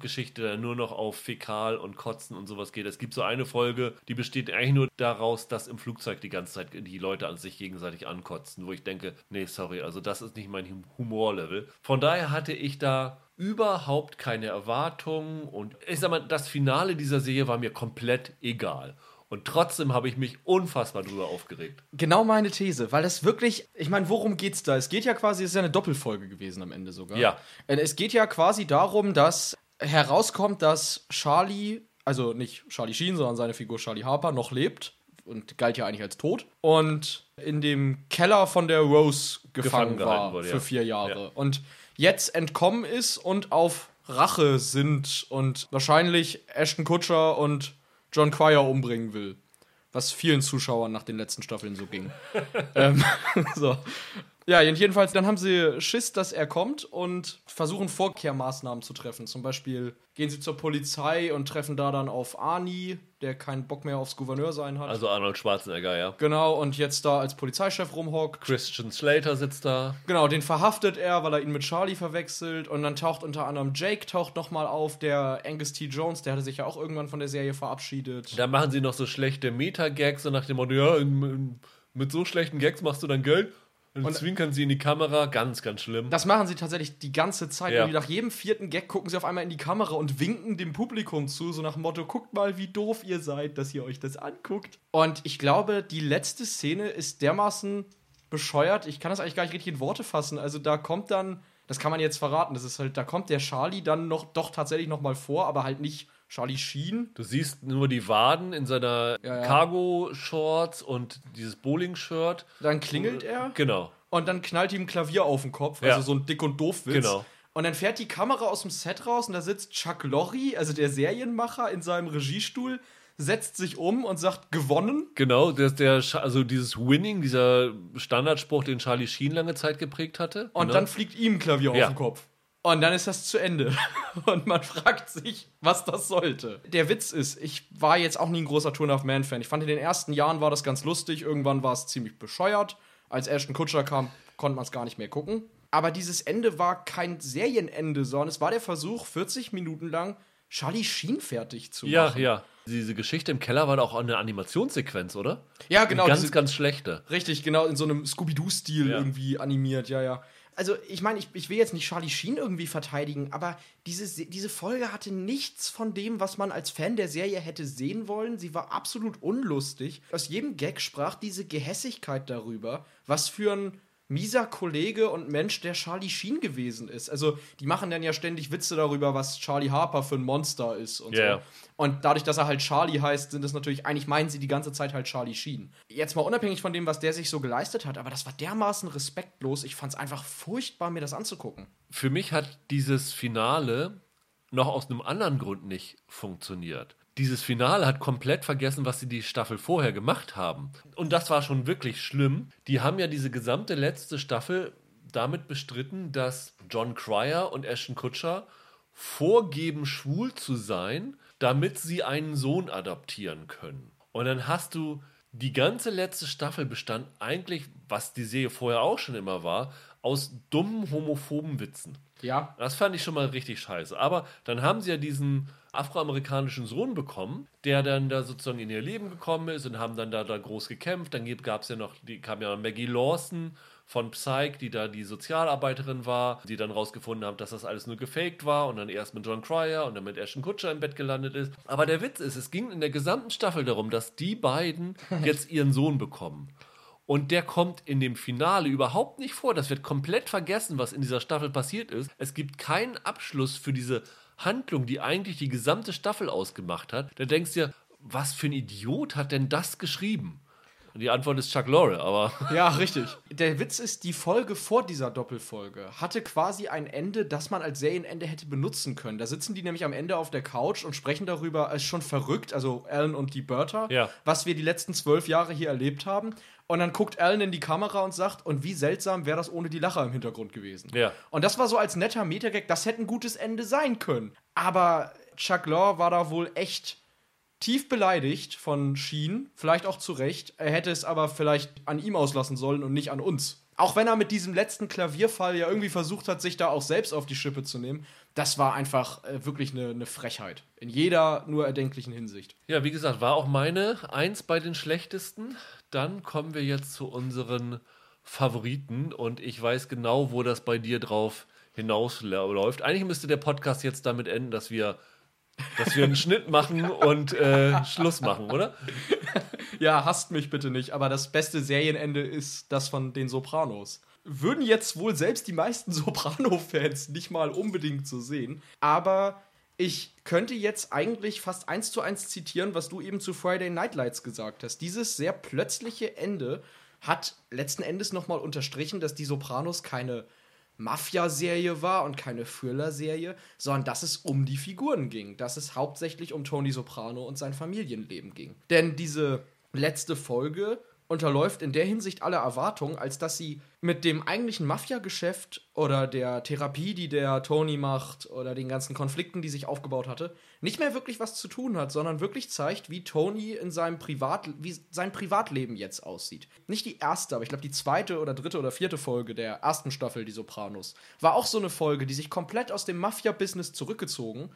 Geschichte nur noch auf Fäkal und Kotzen und sowas geht. Es gibt so eine Folge, die besteht eigentlich nur daraus, dass im Flugzeug die ganze Zeit die Leute an sich gegenseitig ankotzen, wo ich denke, nee, sorry, also das ist nicht mein Humorlevel. Von daher hatte ich da überhaupt keine Erwartungen und ich sag mal, das Finale dieser Serie war mir komplett egal. Und trotzdem habe ich mich unfassbar drüber aufgeregt. Genau meine These, weil das wirklich, ich meine, worum geht's da? Es geht ja quasi, es ist ja eine Doppelfolge gewesen am Ende sogar. Ja. Äh, Es geht ja quasi darum, dass herauskommt, dass Charlie, also nicht Charlie Sheen, sondern seine Figur Charlie Harper noch lebt und galt ja eigentlich als tot und in dem Keller von der Rose gefangen, Gefangen war wurde, für ja. vier Jahre Ja. und jetzt entkommen ist und auf Rache sind und wahrscheinlich Ashton Kutcher und John Cryer umbringen will. Was vielen Zuschauern nach den letzten Staffeln so ging. ähm, so. Ja, jedenfalls, dann haben sie Schiss, dass er kommt und versuchen Vorkehrmaßnahmen zu treffen. Zum Beispiel gehen sie zur Polizei und treffen da dann auf Arnie, der keinen Bock mehr aufs Gouverneur sein hat. Also Arnold Schwarzenegger, ja. genau, und jetzt da als Polizeichef rumhockt. Christian Slater sitzt da. Genau, den verhaftet er, weil er ihn mit Charlie verwechselt. Und dann taucht unter anderem Jake taucht nochmal auf, der Angus T. Jones, der hatte sich ja auch irgendwann von der Serie verabschiedet. Da machen sie noch so schlechte Meta-Gags, so nach dem Motto, ja, mit so schlechten Gags machst du dann Geld. Und, Und- zwinkern sie in die Kamera, ganz, ganz schlimm. Das machen sie tatsächlich die ganze Zeit. Ja. Und nach jedem vierten Gag gucken sie auf einmal in die Kamera und winken dem Publikum zu, so nach dem Motto: guckt mal, wie doof ihr seid, dass ihr euch das anguckt. Und ich glaube, die letzte Szene ist dermaßen bescheuert. Ich kann das eigentlich gar nicht richtig in Worte fassen. Also da kommt dann, das kann man jetzt verraten, das ist halt, da kommt der Charlie dann noch doch tatsächlich noch mal vor, aber halt nicht Charlie Sheen. Du siehst nur die Waden in seiner Ja, ja. Cargo-Shorts und dieses Bowling-Shirt. Dann klingelt er Genau. und dann knallt ihm ein Klavier auf den Kopf, Ja. also so ein Dick- und Doof-Witz. Genau. Und dann fährt die Kamera aus dem Set raus und da sitzt Chuck Lorre, also der Serienmacher, in seinem Regiestuhl, setzt sich um und sagt, gewonnen. Genau, der, der, also dieses Winning, dieser Standardspruch, den Charlie Sheen lange Zeit geprägt hatte. Und genau. dann fliegt ihm ein Klavier Ja. auf den Kopf. Und dann ist das zu Ende. Und man fragt sich, was das sollte. Der Witz ist, ich war jetzt auch nie ein großer a Half Man-Fan. Ich fand, in den ersten Jahren war das ganz lustig. Irgendwann war es ziemlich bescheuert. Als Ashton Kutscher kam, konnte man es gar nicht mehr gucken. Aber dieses Ende war kein Serienende, sondern es war der Versuch, 40 Minuten lang Charlie Sheen fertig zu Ja, machen. ja. Diese Geschichte im Keller war doch auch eine Animationssequenz, oder? Ja, genau. Eine ganz, diese- ganz schlechte. Richtig, genau, in so einem Scooby-Doo-Stil Ja. irgendwie animiert, ja, ja. Also, ich meine, ich, ich will jetzt nicht Charlie Sheen irgendwie verteidigen, aber diese, Se- diese Folge hatte nichts von dem, was man als Fan der Serie hätte sehen wollen. Sie war absolut unlustig. Aus jedem Gag sprach diese Gehässigkeit darüber, was für ein mieser Kollege und Mensch der Charlie Sheen gewesen ist. Also, die machen dann ja ständig Witze darüber, was Charlie Harper für ein Monster ist und ja. so. Und dadurch, dass er halt Charlie heißt, sind es natürlich, eigentlich meinen sie die ganze Zeit halt Charlie Sheen. Jetzt mal unabhängig von dem, was der sich so geleistet hat, aber das war dermaßen respektlos. Ich fand es einfach furchtbar, mir das anzugucken. Für mich hat dieses Finale noch aus einem anderen Grund nicht funktioniert. Dieses Finale hat komplett vergessen, was sie die Staffel vorher gemacht haben. Und das war schon wirklich schlimm. Die haben ja diese gesamte letzte Staffel damit bestritten, dass John Cryer und Ashton Kutcher vorgeben, schwul zu sein, damit sie einen Sohn adoptieren können. Und dann hast du die ganze letzte Staffel bestand eigentlich, was die Serie vorher auch schon immer war, aus dummen homophoben Witzen. Ja. Das fand ich schon mal richtig scheiße. Aber dann haben sie ja diesen afroamerikanischen Sohn bekommen, der dann da sozusagen in ihr Leben gekommen ist und haben dann da, da groß gekämpft. Dann gab es ja noch, die kam ja Maggie Lawson von Psych, die da die Sozialarbeiterin war, die dann rausgefunden haben, dass das alles nur gefaked war und dann erst mit John Cryer und dann mit Ashton Kutcher im Bett gelandet ist. Aber der Witz ist, es ging in der gesamten Staffel darum, dass die beiden jetzt ihren Sohn bekommen. Und der kommt in dem Finale überhaupt nicht vor. Das wird komplett vergessen, was in dieser Staffel passiert ist. Es gibt keinen Abschluss für diese Handlung, die eigentlich die gesamte Staffel ausgemacht hat. Da denkst du dir, was für ein Idiot hat denn das geschrieben? Und die Antwort ist Chuck Lorre, aber Ja, richtig. Der Witz ist, die Folge vor dieser Doppelfolge hatte quasi ein Ende, das man als Serienende hätte benutzen können. Da sitzen die nämlich am Ende auf der Couch und sprechen darüber, es ist schon verrückt, also Alan und die Bertha, Ja. was wir die letzten zwölf Jahre hier erlebt haben. Und dann guckt Alan in die Kamera und sagt, und wie seltsam wäre das ohne die Lacher im Hintergrund gewesen. Ja. Und das war so als netter Metagag, das hätte ein gutes Ende sein können. Aber Chuck Lorre war da wohl echt tief beleidigt von Sheen, vielleicht auch zu Recht. Er hätte es aber vielleicht an ihm auslassen sollen und nicht an uns. Auch wenn er mit diesem letzten Klavierfall ja irgendwie versucht hat, sich da auch selbst auf die Schippe zu nehmen, das war einfach äh, wirklich eine, eine Frechheit. In jeder nur erdenklichen Hinsicht. Ja, wie gesagt, war auch meine eins bei den schlechtesten. Dann kommen wir jetzt zu unseren Favoriten und ich weiß genau, wo das bei dir drauf hinausläuft. Eigentlich müsste der Podcast jetzt damit enden, dass wir dass wir einen Schnitt machen und äh, Schluss machen, oder? Ja, hasst mich bitte nicht, aber das beste Serienende ist das von den Sopranos. Würden jetzt wohl selbst die meisten Soprano-Fans nicht mal unbedingt so sehen, aber ich könnte jetzt eigentlich fast eins zu eins zitieren, was du eben zu Friday Night Lights gesagt hast. Dieses sehr plötzliche Ende hat letzten Endes nochmal unterstrichen, dass die Sopranos keine Mafia-Serie war und keine Thriller-Serie, sondern dass es um die Figuren ging, dass es hauptsächlich um Tony Soprano und sein Familienleben ging. Denn diese letzte Folge unterläuft in der Hinsicht alle Erwartungen, als dass sie mit dem eigentlichen Mafia-Geschäft oder der Therapie, die der Tony macht, oder den ganzen Konflikten, die sich aufgebaut hatte, nicht mehr wirklich was zu tun hat, sondern wirklich zeigt, wie Tony in seinem Privat, wie sein Privatleben jetzt aussieht. Nicht die erste, aber ich glaube die zweite oder dritte oder vierte Folge der ersten Staffel, die Sopranos, war auch so eine Folge, die sich komplett aus dem Mafia-Business zurückgezogen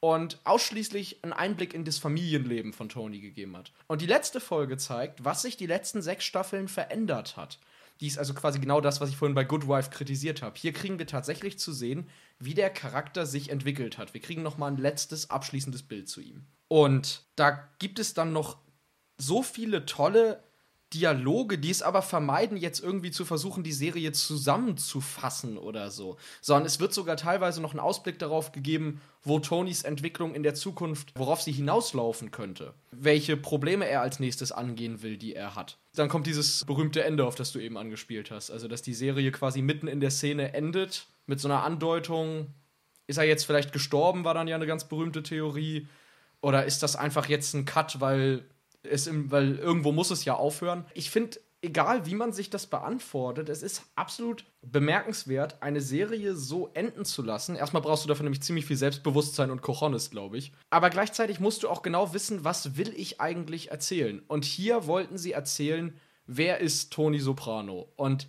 und ausschließlich einen Einblick in das Familienleben von Tony gegeben hat. Und die letzte Folge zeigt, was sich die letzten sechs Staffeln verändert hat. Die ist also quasi genau das, was ich vorhin bei Good Wife kritisiert habe. Hier kriegen wir tatsächlich zu sehen, wie der Charakter sich entwickelt hat. Wir kriegen noch mal ein letztes abschließendes Bild zu ihm. Und da gibt es dann noch so viele tolle Dialoge, die es aber vermeiden, jetzt irgendwie zu versuchen, die Serie zusammenzufassen oder so. Sondern es wird sogar teilweise noch ein Ausblick darauf gegeben, wo Tonys Entwicklung in der Zukunft, worauf sie hinauslaufen könnte. Welche Probleme er als nächstes angehen will, die er hat. Dann kommt dieses berühmte Ende, auf das du eben angespielt hast. Also, dass die Serie quasi mitten in der Szene endet, mit so einer Andeutung, ist er jetzt vielleicht gestorben, war dann ja eine ganz berühmte Theorie. Oder ist das einfach jetzt ein Cut, weil es im, weil irgendwo muss es ja aufhören. Ich finde, egal wie man sich das beantwortet, es ist absolut bemerkenswert, eine Serie so enden zu lassen. Erstmal brauchst du dafür nämlich ziemlich viel Selbstbewusstsein und Cojones, glaube ich. Aber gleichzeitig musst du auch genau wissen, was will ich eigentlich erzählen. Und hier wollten sie erzählen, wer ist Tony Soprano. Und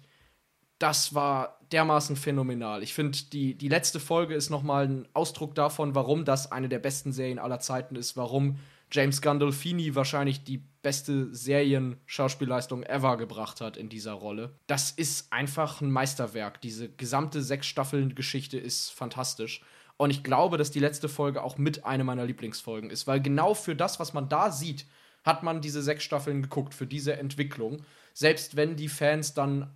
das war dermaßen phänomenal. Ich finde, die, die letzte Folge ist nochmal ein Ausdruck davon, warum das eine der besten Serien aller Zeiten ist, warum James Gandolfini wahrscheinlich die beste Serien-Schauspielleistung ever gebracht hat in dieser Rolle. Das ist einfach ein Meisterwerk. Diese gesamte sechs Staffeln Geschichte ist fantastisch. Und ich glaube, dass die letzte Folge auch mit eine meiner Lieblingsfolgen ist, weil genau für das, was man da sieht, hat man diese sechs Staffeln geguckt, für diese Entwicklung. Selbst wenn die Fans dann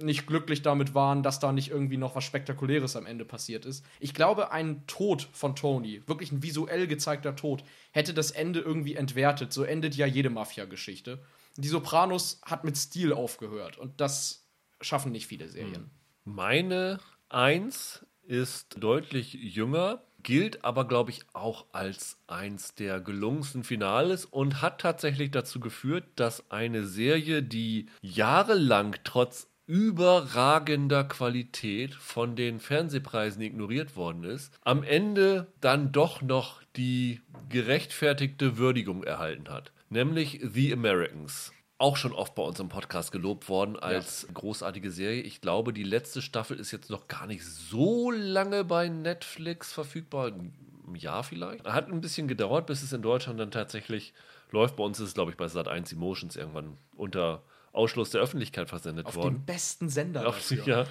nicht glücklich damit waren, dass da nicht irgendwie noch was Spektakuläres am Ende passiert ist. Ich glaube, ein Tod von Tony, wirklich ein visuell gezeigter Tod, hätte das Ende irgendwie entwertet. So endet ja jede Mafia-Geschichte. Die Sopranos hat mit Stil aufgehört und das schaffen nicht viele Serien. Meine Eins ist deutlich jünger, gilt aber, glaube ich, auch als eins der gelungensten Finales und hat tatsächlich dazu geführt, dass eine Serie, die jahrelang trotz überragender Qualität von den Fernsehpreisen ignoriert worden ist, am Ende dann doch noch die gerechtfertigte Würdigung erhalten hat, nämlich The Americans. Auch schon oft bei uns im Podcast gelobt worden als ja. großartige Serie. Ich glaube, die letzte Staffel ist jetzt noch gar nicht so lange bei Netflix verfügbar. Ein Jahr vielleicht. Hat ein bisschen gedauert, bis es in Deutschland dann tatsächlich läuft. Bei uns ist es, glaube ich, bei Sat1 Emotions irgendwann unter Ausschluss der Öffentlichkeit versendet Auf worden. Auf dem besten Sender. Auf, ja.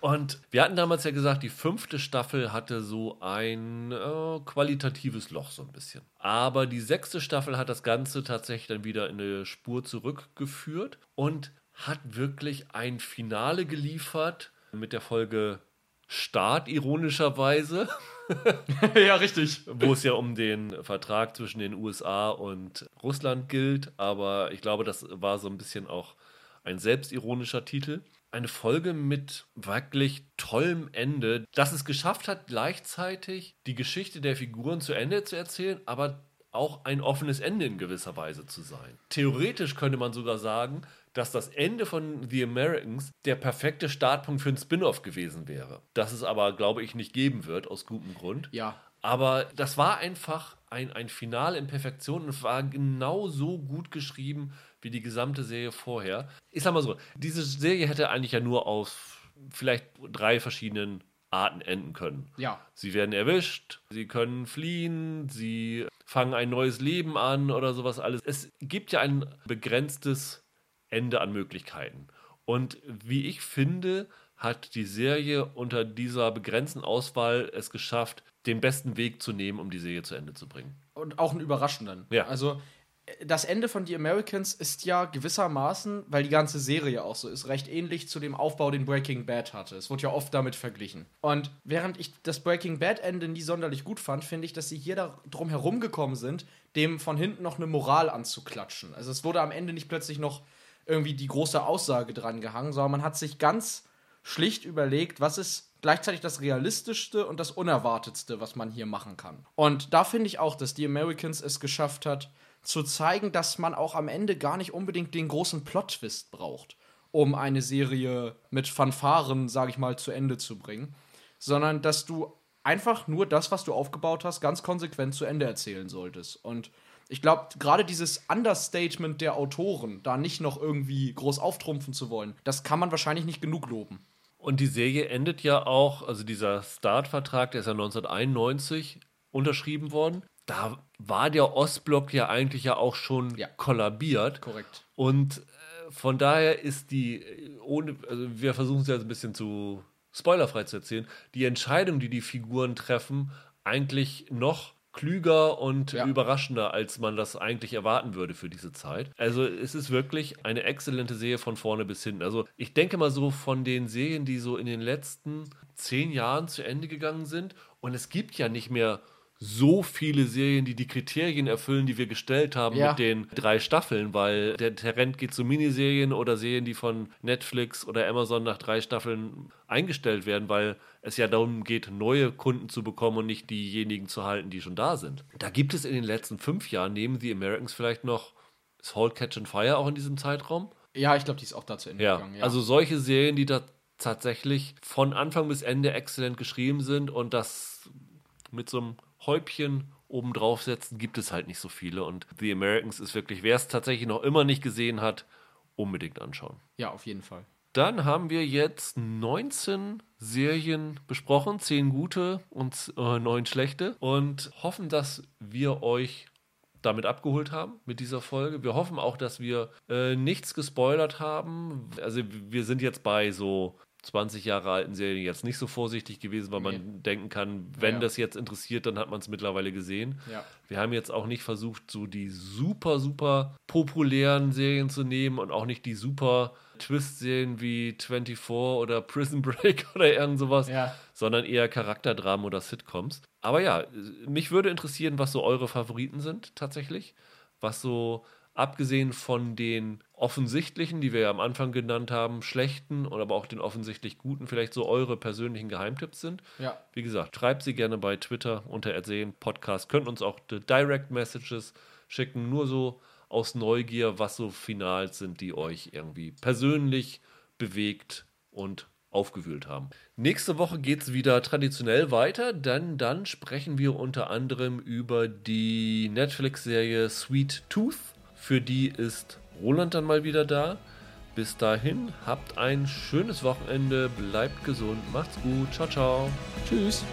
Und wir hatten damals ja gesagt, die fünfte Staffel hatte so ein äh, qualitatives Loch so ein bisschen. Aber die sechste Staffel hat das Ganze tatsächlich dann wieder in eine Spur zurückgeführt und hat wirklich ein Finale geliefert mit der Folge Start, ironischerweise. ja, richtig. Wo es ja um den Vertrag zwischen den USA und Russland gilt. Aber ich glaube, das war so ein bisschen auch ein selbstironischer Titel. Eine Folge mit wirklich tollem Ende, dass es geschafft hat, gleichzeitig die Geschichte der Figuren zu Ende zu erzählen, aber auch ein offenes Ende in gewisser Weise zu sein. Theoretisch könnte man sogar sagen, dass das Ende von The Americans der perfekte Startpunkt für ein Spin-off gewesen wäre. Das es aber, glaube ich, nicht geben wird, aus gutem Grund. Ja. Aber das war einfach ein, ein Finale in Perfektion und war genau so gut geschrieben, wie die gesamte Serie vorher. Ich sag mal so, diese Serie hätte eigentlich ja nur aus vielleicht drei verschiedenen Arten enden können. Ja. Sie werden erwischt, sie können fliehen, sie fangen ein neues Leben an oder sowas alles. Es gibt ja ein begrenztes Ende an Möglichkeiten. Und wie ich finde, hat die Serie unter dieser begrenzten Auswahl es geschafft, den besten Weg zu nehmen, um die Serie zu Ende zu bringen. Und auch einen überraschenden. Ja. Also das Ende von The Americans ist ja gewissermaßen, weil die ganze Serie auch so ist, recht ähnlich zu dem Aufbau, den Breaking Bad hatte. Es wurde ja oft damit verglichen. Und während ich das Breaking Bad Ende nie sonderlich gut fand, finde ich, dass sie hier darum herumgekommen sind, dem von hinten noch eine Moral anzuklatschen. Also es wurde am Ende nicht plötzlich noch irgendwie die große Aussage dran gehangen, sondern man hat sich ganz schlicht überlegt, was ist gleichzeitig das Realistischste und das Unerwartetste, was man hier machen kann. Und da finde ich auch, dass die Americans es geschafft hat, zu zeigen, dass man auch am Ende gar nicht unbedingt den großen Plot-Twist braucht, um eine Serie mit Fanfaren, sage ich mal, zu Ende zu bringen, sondern dass du einfach nur das, was du aufgebaut hast, ganz konsequent zu Ende erzählen solltest. Und ich glaube, gerade dieses Understatement der Autoren, da nicht noch irgendwie groß auftrumpfen zu wollen, das kann man wahrscheinlich nicht genug loben. Und die Serie endet ja auch, also dieser Startvertrag, der ist ja 1991 unterschrieben worden. Da war der Ostblock ja eigentlich ja auch schon Ja. kollabiert. Korrekt. Und äh, von daher ist die, äh, ohne, also wir versuchen es jetzt ein bisschen zu spoilerfrei zu erzählen, die Entscheidung, die die Figuren treffen, eigentlich noch klüger und Ja. überraschender, als man das eigentlich erwarten würde für diese Zeit. Also es ist wirklich eine exzellente Serie von vorne bis hinten. Also ich denke mal so von den Serien, die so in den letzten zehn Jahren zu Ende gegangen sind und es gibt ja nicht mehr so viele Serien, die die Kriterien erfüllen, die wir gestellt haben Ja. mit den drei Staffeln, weil der Trend geht zu Miniserien oder Serien, die von Netflix oder Amazon nach drei Staffeln eingestellt werden, weil es ja darum geht, neue Kunden zu bekommen und nicht diejenigen zu halten, die schon da sind. Da gibt es in den letzten fünf Jahren neben The Americans vielleicht noch ist Halt Catch and Fire auch in diesem Zeitraum. Ja, ich glaube, die ist auch da zu Ende Ja, gegangen. also solche Serien, die da tatsächlich von Anfang bis Ende exzellent geschrieben sind und das mit so einem Häubchen obendrauf setzen, gibt es halt nicht so viele. Und The Americans ist wirklich, wer es tatsächlich noch immer nicht gesehen hat, unbedingt anschauen. ja, auf jeden Fall. Dann haben wir jetzt 19 Serien besprochen, 10 gute und äh, 9 schlechte und hoffen, dass wir euch damit abgeholt haben mit dieser Folge. Wir hoffen auch, dass wir äh, nichts gespoilert haben. Also wir sind jetzt bei so 20 Jahre alten Serien jetzt nicht so vorsichtig gewesen, weil man Nee. denken kann, wenn Ja. das jetzt interessiert, dann hat man es mittlerweile gesehen. Ja. Wir haben jetzt auch nicht versucht, so die super, super populären Serien zu nehmen und auch nicht die super Twist-Serien wie 24 oder Prison Break oder irgend sowas, Ja. sondern eher Charakterdramen oder Sitcoms. Aber ja, mich würde interessieren, was so eure Favoriten sind tatsächlich. Was so, abgesehen von den offensichtlichen, die wir ja am Anfang genannt haben, schlechten und aber auch den offensichtlich guten, vielleicht so eure persönlichen Geheimtipps sind. Ja. Wie gesagt, schreibt sie gerne bei Twitter unter Ersehen Podcast. Könnt uns auch die Direct Messages schicken, nur so aus Neugier, was so Finals sind, die euch irgendwie persönlich bewegt und aufgewühlt haben. Nächste Woche geht es wieder traditionell weiter, denn dann sprechen wir unter anderem über die Netflix-Serie Sweet Tooth. Für die ist Roland dann mal wieder da. Bis dahin, habt ein schönes Wochenende, bleibt gesund, macht's gut, ciao, ciao. Tschüss.